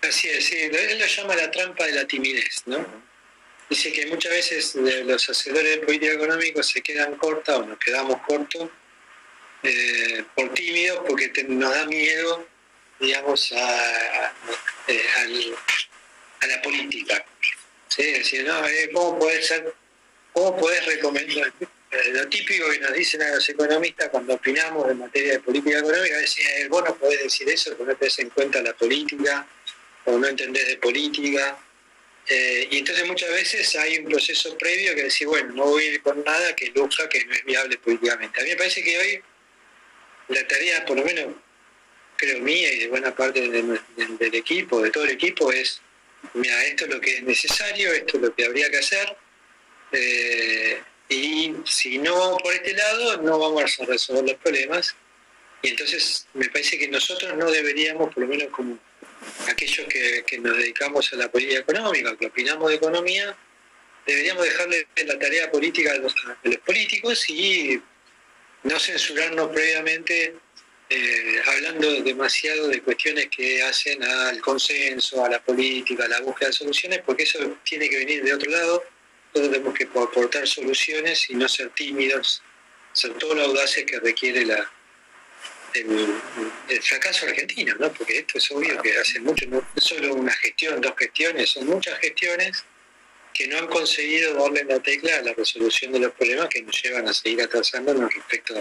Así es, sí, él lo llama la trampa de la timidez, ¿no? Dice que muchas veces eh, los hacedores de política económica se quedan cortos o nos quedamos cortos eh, por tímidos porque nos da miedo, digamos, a la política. ¿Sí? Decir, no, eh, ¿cómo puede ser, cómo puedes recomendar? Eh, Lo típico que nos dicen a los economistas cuando opinamos en materia de política económica es eh, vos no podés decir eso porque no tenés en cuenta la política o no entendés de política. Eh, y entonces muchas veces hay un proceso previo que decir, bueno, no voy a ir con nada que luzca que no es viable políticamente. A mí me parece que hoy la tarea, por lo menos creo mía y de buena parte de- de- del equipo, de todo el equipo, es, mira, esto es lo que es necesario, esto es lo que habría que hacer, eh, y si no por este lado, no vamos a resolver los problemas. Y entonces me parece que nosotros no deberíamos, por lo menos como aquellos que, que nos dedicamos a la política económica, que opinamos de economía, deberíamos dejarle la tarea política a los, a los políticos y no censurarnos previamente eh, hablando demasiado de cuestiones que hacen al consenso, a la política, a la búsqueda de soluciones, porque eso tiene que venir de otro lado. Nosotros tenemos que aportar soluciones y no ser tímidos, ser todo lo audaces que requiere la, el, fracaso argentino, ¿no? Porque esto es obvio que hace mucho, no es solo una gestión, dos gestiones, son muchas gestiones que no han conseguido darle la tecla a la resolución de los problemas que nos llevan a seguir atrasándonos respecto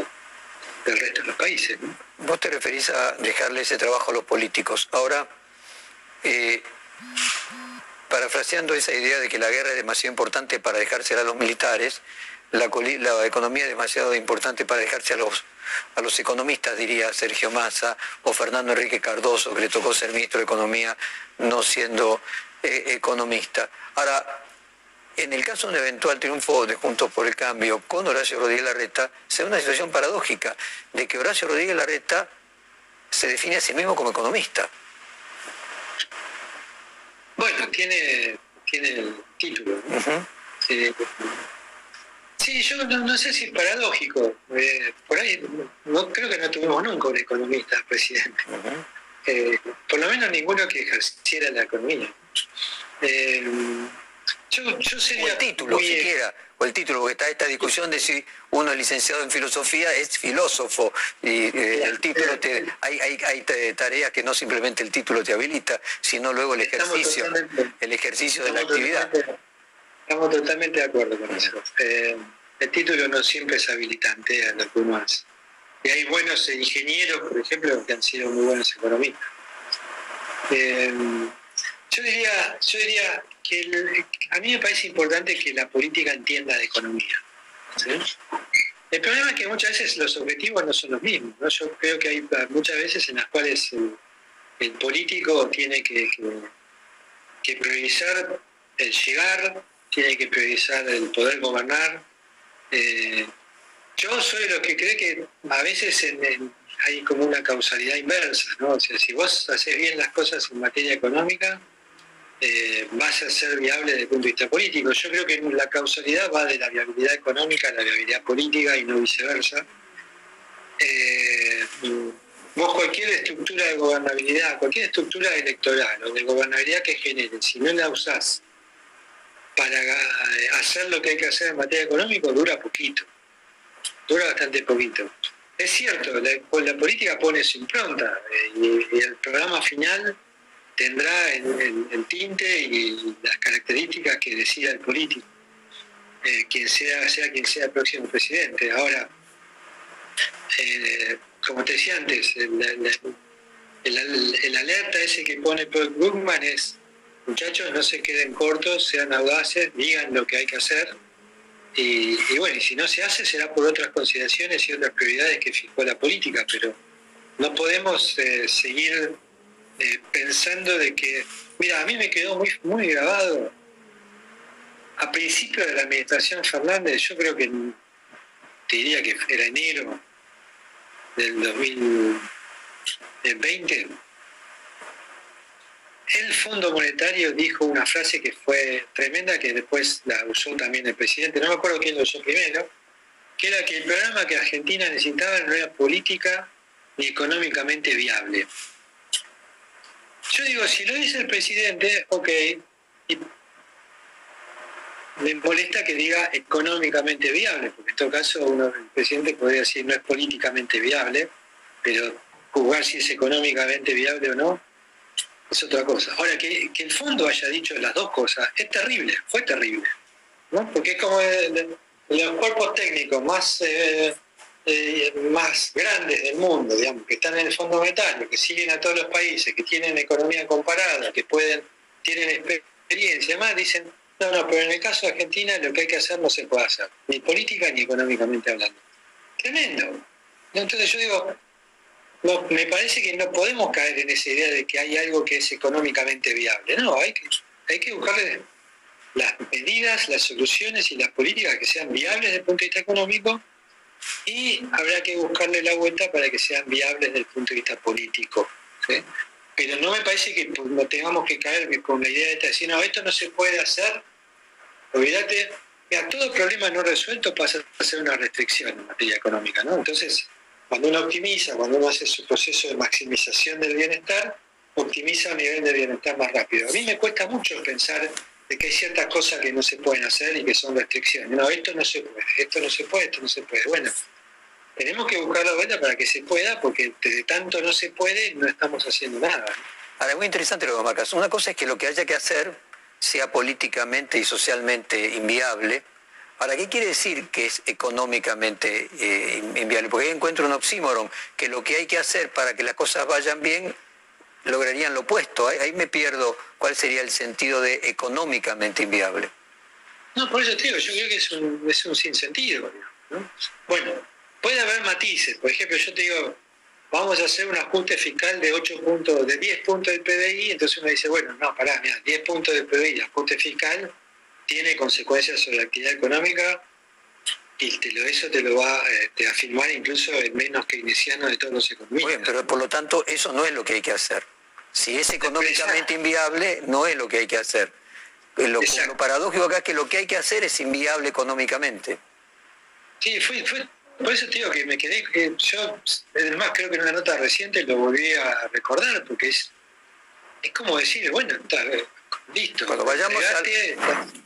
del resto de los países. Vos te referís a dejarle ese trabajo a los políticos. Ahora, eh, parafraseando esa idea de que la guerra es demasiado importante para dejársela a los militares, la economía es demasiado importante para dejarse a los, a los economistas, diría Sergio Massa o Fernando Enrique Cardoso, que le tocó ser ministro de Economía no siendo eh, economista. Ahora, en el caso de un eventual triunfo de Juntos por el Cambio con Horacio Rodríguez Larreta, se da una situación paradójica de que Horacio Rodríguez Larreta se define a sí mismo como economista. Bueno, tiene, tiene el título. ¿no? Sí. Sí, yo no, no sé si es paradójico. Eh, por ahí no creo que no tuvimos nunca un economista presidente. Eh, por lo menos ninguno que ejerciera la economía. Yo, yo sería O el título, muy- siquiera, o el título, porque está esta discusión de si uno es licenciado en filosofía es filósofo, y eh, el título te, hay, hay, hay ta- tareas que no simplemente el título te habilita, sino luego el ejercicio, el ejercicio de la actividad. totalmente- Estamos totalmente de acuerdo con eso. Eh, el título no siempre es habilitante a lo que uno hace. Y hay buenos ingenieros, por ejemplo, que han sido muy buenos economistas. Eh, yo diría, yo diría que el- a mí me parece importante que la política entienda de economía. El problema es que muchas veces los objetivos no son los mismos. ¿no? Yo creo que hay muchas veces en las cuales el, político tiene que, priorizar el llegar, tiene que priorizar el poder gobernar. Eh, yo soy los que cree que a veces hay como una causalidad inversa, ¿no? O sea, si vos haces bien las cosas en materia económica, eh, vas a ser viable desde el punto de vista político. Yo creo que la causalidad va de la viabilidad económica a la viabilidad política y no viceversa. Eh, vos cualquier estructura de gobernabilidad, cualquier estructura electoral o de gobernabilidad que genere, si no la usás para eh, hacer lo que hay que hacer en materia económica, dura poquito. Dura bastante poquito. Es cierto, la, política pone su impronta eh, y el programa final tendrá el, tinte y las características que decida el político, eh, quien sea, sea quien sea el próximo presidente. Ahora, eh, como te decía antes, el, el, alerta ese que pone Paul es, muchachos, no se queden cortos, sean audaces, digan lo que hay que hacer. Y, bueno, y si no se hace será por otras consideraciones y otras prioridades que fijó la política, pero no podemos eh, seguir eh, pensando de que, mira, a mí me quedó muy, muy grabado. A principio de la administración Fernández, yo creo que te diría que era enero del 2020, el Fondo Monetario dijo una frase que fue tremenda, que después la usó también el presidente, no me acuerdo quién lo usó primero, que era que el programa que Argentina necesitaba no era política ni económicamente viable. Yo digo, si lo dice el presidente, ok, me molesta que diga económicamente viable, porque en todo caso uno, el presidente podría decir no es políticamente viable, pero juzgar si es económicamente viable o no es otra cosa. Ahora, que, el fondo haya dicho las dos cosas es terrible, fue terrible, ¿no? porque es como los cuerpos técnicos más... Eh, eh, más grandes del mundo, digamos, que están en el Fondo Monetario, que siguen a todos los países, que tienen economía comparada, que pueden, tienen experiencia, además dicen, no, no, pero en el caso de Argentina lo que hay que hacer no se puede hacer, ni política ni económicamente hablando. Tremendo. Entonces yo digo, me parece que no podemos caer en esa idea de que hay algo que es económicamente viable. No, hay que, hay que buscarle las medidas, las soluciones y las políticas que sean viables desde el punto de vista económico y habrá que buscarle la vuelta para que sean viables desde el punto de vista político. Pero no me parece que pues, no tengamos que caer con la idea de decir, no, esto no se puede hacer, olvídate, mira, todo problema no resuelto pasa a ser una restricción en materia económica, ¿no? Entonces, cuando uno optimiza, cuando uno hace su proceso de maximización del bienestar, optimiza a nivel de bienestar más rápido. A mí me cuesta mucho pensar de que hay ciertas cosas que no se pueden hacer y que son restricciones. No, esto no se puede, esto no se puede, esto no se puede. Bueno, tenemos que buscar la vuelta para que se pueda, porque de tanto no se puede, no estamos haciendo nada. Ahora, muy interesante lo que marcas. Una cosa es que lo que haya que hacer sea políticamente y socialmente inviable. Ahora, ¿qué quiere decir que es económicamente eh, inviable? Porque ahí encuentro un oxímoron, que lo que hay que hacer para que las cosas vayan bien lograrían lo opuesto. Ahí, me pierdo cuál sería el sentido de económicamente inviable. No, por eso te digo, yo creo que es un, es un sinsentido. Bueno, puede haber matices. Por ejemplo, yo te digo, vamos a hacer un ajuste fiscal de 8 puntos, de 10 puntos del PBI, entonces uno dice, bueno, no, pará, mira, 10 puntos del PBI, ajuste fiscal, tiene consecuencias sobre la actividad económica te lo, eso te lo va eh, a afirmar incluso el menos keynesiano de todos los economistas. pero por lo tanto eso no es lo que hay que hacer. Si es económicamente inviable, no es lo que hay que hacer. Lo, paradójico acá es que lo que hay que hacer es inviable económicamente. Sí, fue, por eso te digo que me quedé, que yo, además creo que en una nota reciente lo volví a recordar, porque es, es como decir, bueno, está, eh, listo. Cuando vayamos,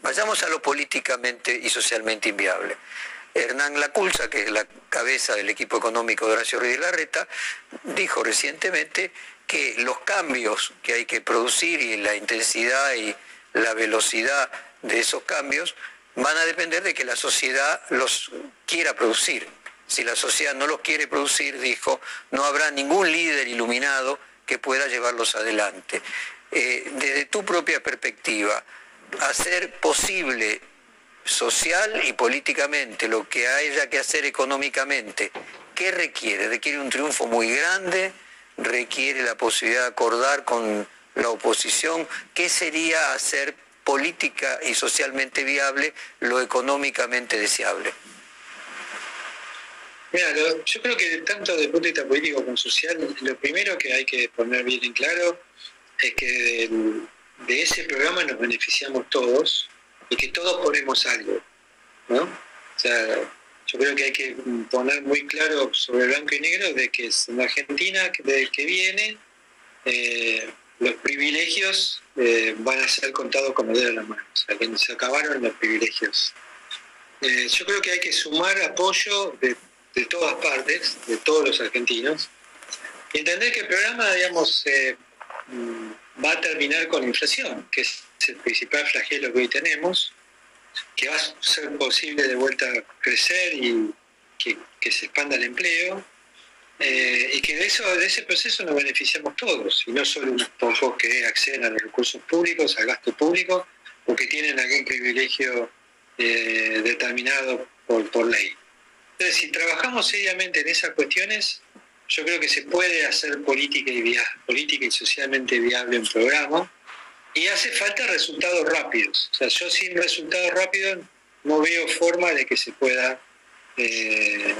vayamos a lo políticamente y socialmente inviable. Hernán Laculza, que es la cabeza del equipo económico de Horacio Ruiz Larreta, dijo recientemente que los cambios que hay que producir y la intensidad y la velocidad de esos cambios van a depender de que la sociedad los quiera producir. Si la sociedad no los quiere producir, dijo, no habrá ningún líder iluminado que pueda llevarlos adelante. Eh, desde tu propia perspectiva, hacer posible social y políticamente, lo que haya que hacer económicamente, ¿qué requiere? Requiere un triunfo muy grande, requiere la posibilidad de acordar con la oposición, ¿qué sería hacer política y socialmente viable lo económicamente deseable? Mira, yo creo que tanto de punto de vista político como social, lo primero que hay que poner bien en claro es que de ese programa nos beneficiamos todos, y que todos ponemos algo, ¿no? O sea, yo creo que hay que poner muy claro sobre blanco y negro de que en Argentina, desde que viene, eh, los privilegios eh, van a ser contados como de la mano, o sea, que se acabaron los privilegios. Eh, yo creo que hay que sumar apoyo de, de, todas partes, de todos los argentinos, y entender que el programa, digamos, mm, va a terminar con la inflación, que es el principal flagelo que hoy tenemos, que va a ser posible de vuelta crecer y que, que se expanda el empleo, eh, y que de, eso, de ese proceso nos beneficiamos todos, y no solo unos pocos que acceden a los recursos públicos, al gasto público, o que tienen algún privilegio eh, determinado por, por ley. Entonces, si trabajamos seriamente en esas cuestiones, yo creo que se puede hacer política y, política y socialmente viable un programa, y hace falta resultados rápidos. O sea, yo sin resultados rápidos no veo forma de que se pueda eh,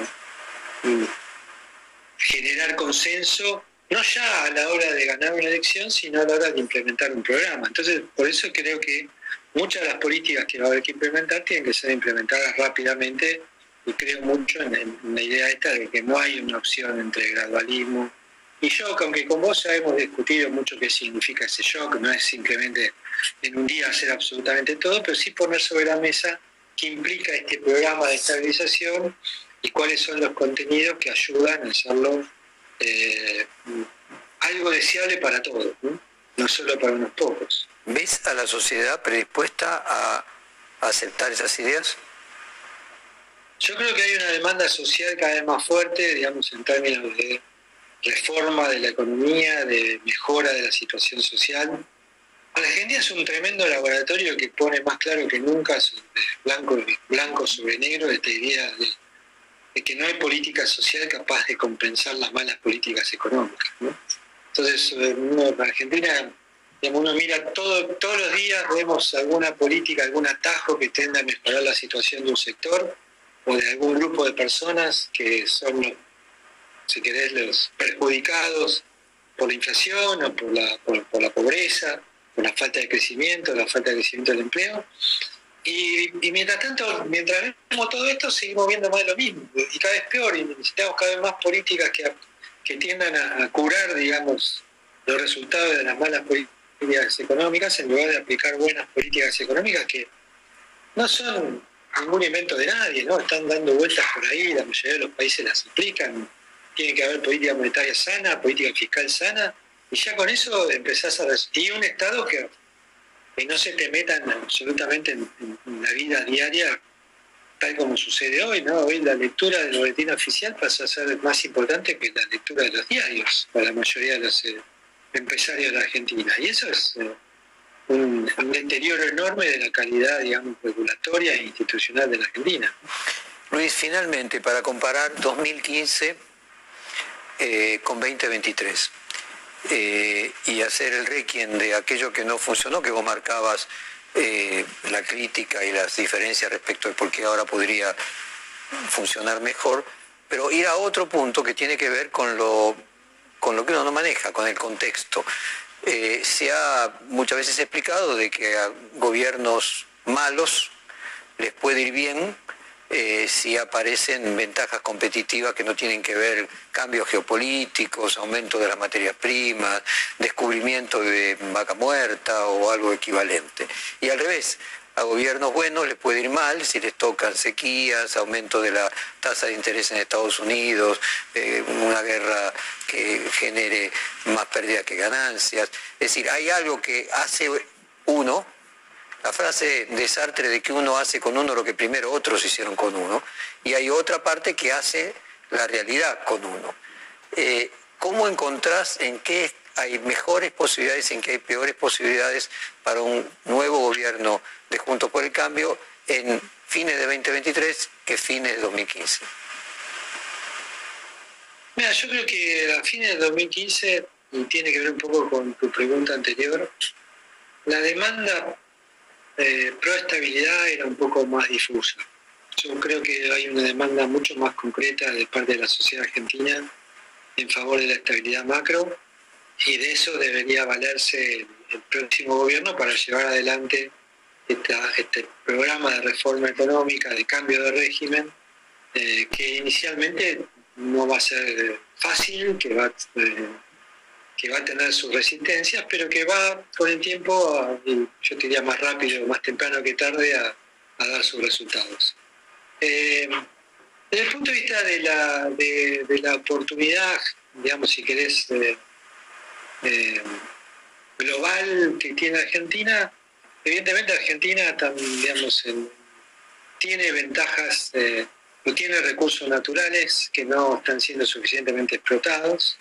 generar consenso, no ya a la hora de ganar una elección, sino a la hora de implementar un programa. Entonces, por eso creo que muchas de las políticas que va a haber que implementar tienen que ser implementadas rápidamente y creo mucho en, la idea esta de que no hay una opción entre gradualismo y shock, aunque con vos ya hemos discutido mucho qué significa ese shock, no es simplemente en un día hacer absolutamente todo, pero sí poner sobre la mesa qué implica este programa de estabilización y cuáles son los contenidos que ayudan a hacerlo eh, algo deseable para todos, ¿no? no solo para unos pocos. ¿Ves a la sociedad predispuesta a aceptar esas ideas? Yo creo que hay una demanda social cada vez más fuerte, digamos, en términos de reforma de la economía, de mejora de la situación social. Argentina es un tremendo laboratorio que pone más claro que nunca blanco, blanco sobre negro esta idea de que no hay política social capaz de compensar las malas políticas económicas. Entonces, en Argentina, uno mira todo, todos los días, vemos alguna política, algún atajo que tienda a mejorar la situación de un sector o de algún grupo de personas que son, si querés, los perjudicados por la inflación o por la, por la pobreza, por la falta de crecimiento, la falta de crecimiento del empleo. Y, mientras tanto, mientras vemos todo esto, seguimos viendo más de lo mismo, y cada vez peor, y necesitamos cada vez más políticas que, que tiendan a, curar, digamos, los resultados de las malas políticas económicas en lugar de aplicar buenas políticas económicas que no son ningún invento de nadie, ¿no? Están dando vueltas por ahí, la mayoría de los países las aplican, tiene que haber política monetaria sana, política fiscal sana, y ya con eso empezás a... Y un Estado que que no se te metan absolutamente en, la vida diaria tal como sucede hoy, ¿no? Hoy la lectura del boletín oficial pasa a ser más importante que la lectura de los diarios para la mayoría de los eh, empresarios de la Argentina. Y eso es eh, un, deterioro enorme de la calidad, digamos, regulatoria e institucional de la Argentina. Luis, finalmente, para comparar 2015 eh, con 2023. Eh, y hacer el requiem de aquello que no funcionó, que vos marcabas eh, la crítica y las diferencias respecto de por qué ahora podría funcionar mejor, pero ir a otro punto que tiene que ver con lo, con lo que uno no maneja, con el contexto. Se ha muchas veces explicado de que a gobiernos malos les puede ir bien eh, si aparecen ventajas competitivas que no tienen que ver cambios geopolíticos, aumento de las materias primas, descubrimiento de vaca muerta o algo equivalente. Y al revés, a gobiernos buenos les puede ir mal si les tocan sequías, aumento de la tasa de interés en Estados Unidos, eh, una guerra que genere más pérdidas que ganancias. Es decir, hay algo que hace uno la frase de Sartre de que uno hace con uno lo que primero otros hicieron con uno, y hay otra parte que hace la realidad con uno. Eh, ¿Cómo encontrás en qué hay mejores posibilidades, en qué hay peores posibilidades para un nuevo gobierno de Juntos por el Cambio en fines de 2023 que fines de 2015? Mira, yo creo que a fines de 2015, y tiene que ver un poco con tu pregunta anterior, la demanda eh, pro estabilidad era un poco más difusa. Yo creo que hay una demanda mucho más concreta de parte de la sociedad argentina en favor de la estabilidad macro y de eso debería valerse el, próximo gobierno para llevar adelante este programa de reforma económica, de cambio de régimen, eh, que inicialmente no va a ser fácil, que va, eh, que va a tener sus resistencias, pero que va con el tiempo, yo diría más rápido, más temprano que tarde, a, dar sus resultados. Eh, desde el punto de vista de la, de, la oportunidad, digamos, si querés, eh, global que tiene Argentina, evidentemente Argentina también, digamos, en- tiene ventajas, eh, o tiene recursos naturales que no están siendo suficientemente explotados.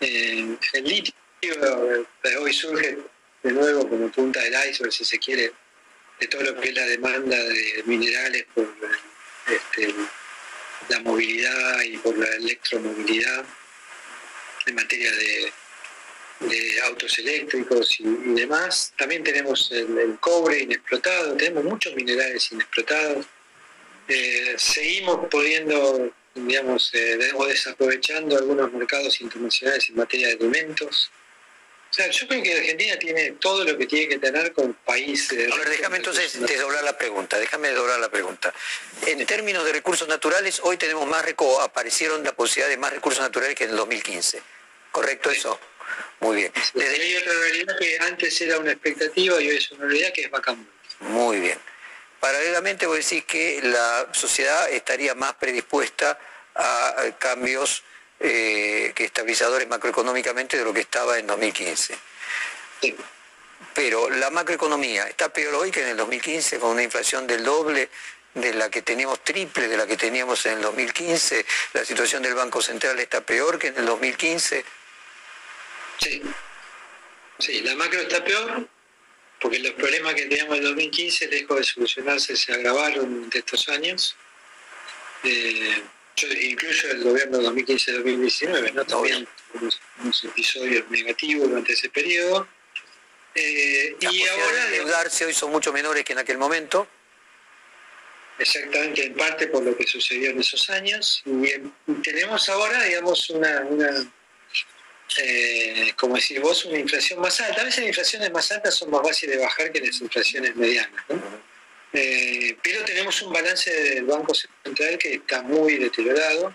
El litio eh, hoy surge de nuevo como punta del iceberg, si se quiere, de todo lo que es la demanda de minerales por este, la movilidad y por la electromovilidad en materia de, autos eléctricos y, demás. También tenemos el, el cobre inexplotado, tenemos muchos minerales inexplotados. Eh, seguimos pudiendo, digamos, eh, o desaprovechando algunos mercados internacionales en materia de alimentos. O sea, yo creo que Argentina tiene todo lo que tiene que tener con país. eh, A ver, déjame entonces desdoblar la pregunta, déjame desdoblar la pregunta. En términos de recursos naturales, hoy tenemos más reco aparecieron la posibilidad de más recursos naturales que en el 2015. ¿Correcto eso? Muy bien. Y hay otra realidad que antes era una expectativa y hoy es una realidad que es vacante. Muy bien. Paralelamente vos decís que la sociedad estaría más predispuesta a cambios eh, que estabilizadores macroeconómicamente de lo que estaba en 2015. Pero la macroeconomía está peor hoy que en el 2015 con una inflación del doble de la que teníamos triple de la que teníamos en el 2015. La situación del Banco Central está peor que en el 2015. Sí. Sí, la macro está peor porque los problemas que teníamos en el 2015, lejos de solucionarse, se agravaron durante estos años. Eh, yo incluyo el gobierno 2015-2019, ¿no? También unos, unos episodios negativos durante ese periodo. Eh, Las y ahora, de endeudarse hoy son mucho menores que en aquel momento. exactamente en parte por lo que sucedió en esos años, y en- tenemos ahora, digamos, una, una eh, como decís vos, una inflación más alta. A veces las inflaciones más altas son más fáciles de bajar que las inflaciones medianas. ¿no? Eh, pero tenemos un balance del Banco Central que está muy deteriorado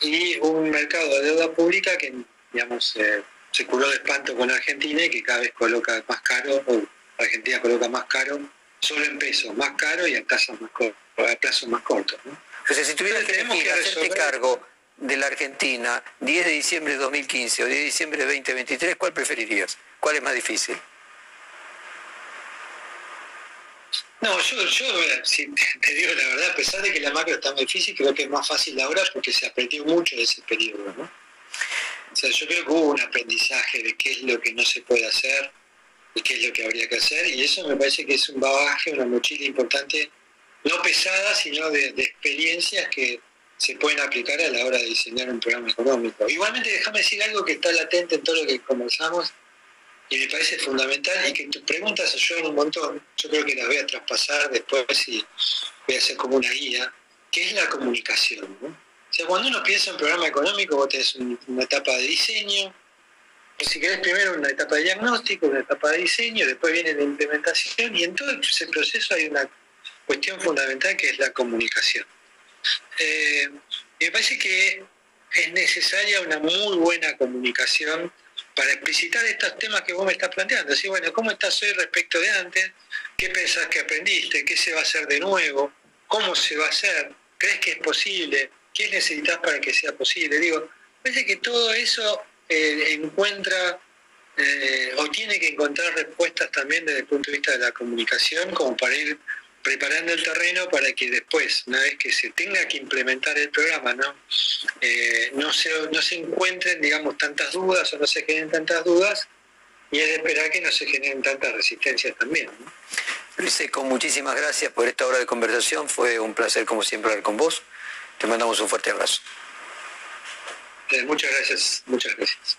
y un mercado de deuda pública que, digamos, eh, se curó de espanto con Argentina y que cada vez coloca más caro, o Argentina coloca más caro, solo en pesos, más caro y a tasas más cortas, a plazos más cortos. ¿no? O sea, si tuvieras que, que hacerte cargo de la Argentina 10 de diciembre de 2015 o 10 de diciembre de 2023, ¿cuál preferirías? ¿Cuál es más difícil? No, yo, yo si te, digo la verdad, a pesar de que la macro está muy difícil, creo que es más fácil ahora porque se aprendió mucho de ese periodo. ¿no? O sea, yo creo que hubo un aprendizaje de qué es lo que no se puede hacer y qué es lo que habría que hacer, y eso me parece que es un bagaje, una mochila importante, no pesada, sino de experiencias que se pueden aplicar a la hora de diseñar un programa económico. Igualmente, déjame decir algo que está latente en todo lo que conversamos, y me parece fundamental y que tus preguntas ayudan un montón. Yo creo que las voy a traspasar después y voy a hacer como una guía, que es la comunicación. O sea, cuando uno piensa en programa económico, vos tenés un- una etapa de diseño, o si querés primero una etapa de diagnóstico, una etapa de diseño, después viene la implementación y en todo ese proceso hay una cuestión fundamental que es la comunicación. Eh, me parece que es necesaria una muy buena comunicación para explicitar estos temas que vos me estás planteando. Así, bueno, ¿cómo estás hoy respecto de antes? ¿Qué pensás que aprendiste? ¿Qué se va a hacer de nuevo? ¿Cómo se va a hacer? ¿Crees que es posible? ¿Qué necesitas para que sea posible? Digo, parece que todo eso eh, encuentra eh, o tiene que encontrar respuestas también desde el punto de vista de la comunicación, como para ir preparando el terreno para que después, una vez que se tenga que implementar el programa, ¿no? Eh, no, se, no se encuentren, digamos, tantas dudas o no se generen tantas dudas, y es de esperar que no se generen tantas resistencias también. ¿no? Luis Seco, muchísimas gracias por esta hora de conversación. Fue un placer, como siempre, hablar con vos. Te mandamos un fuerte abrazo. Eh, muchas gracias, muchas gracias.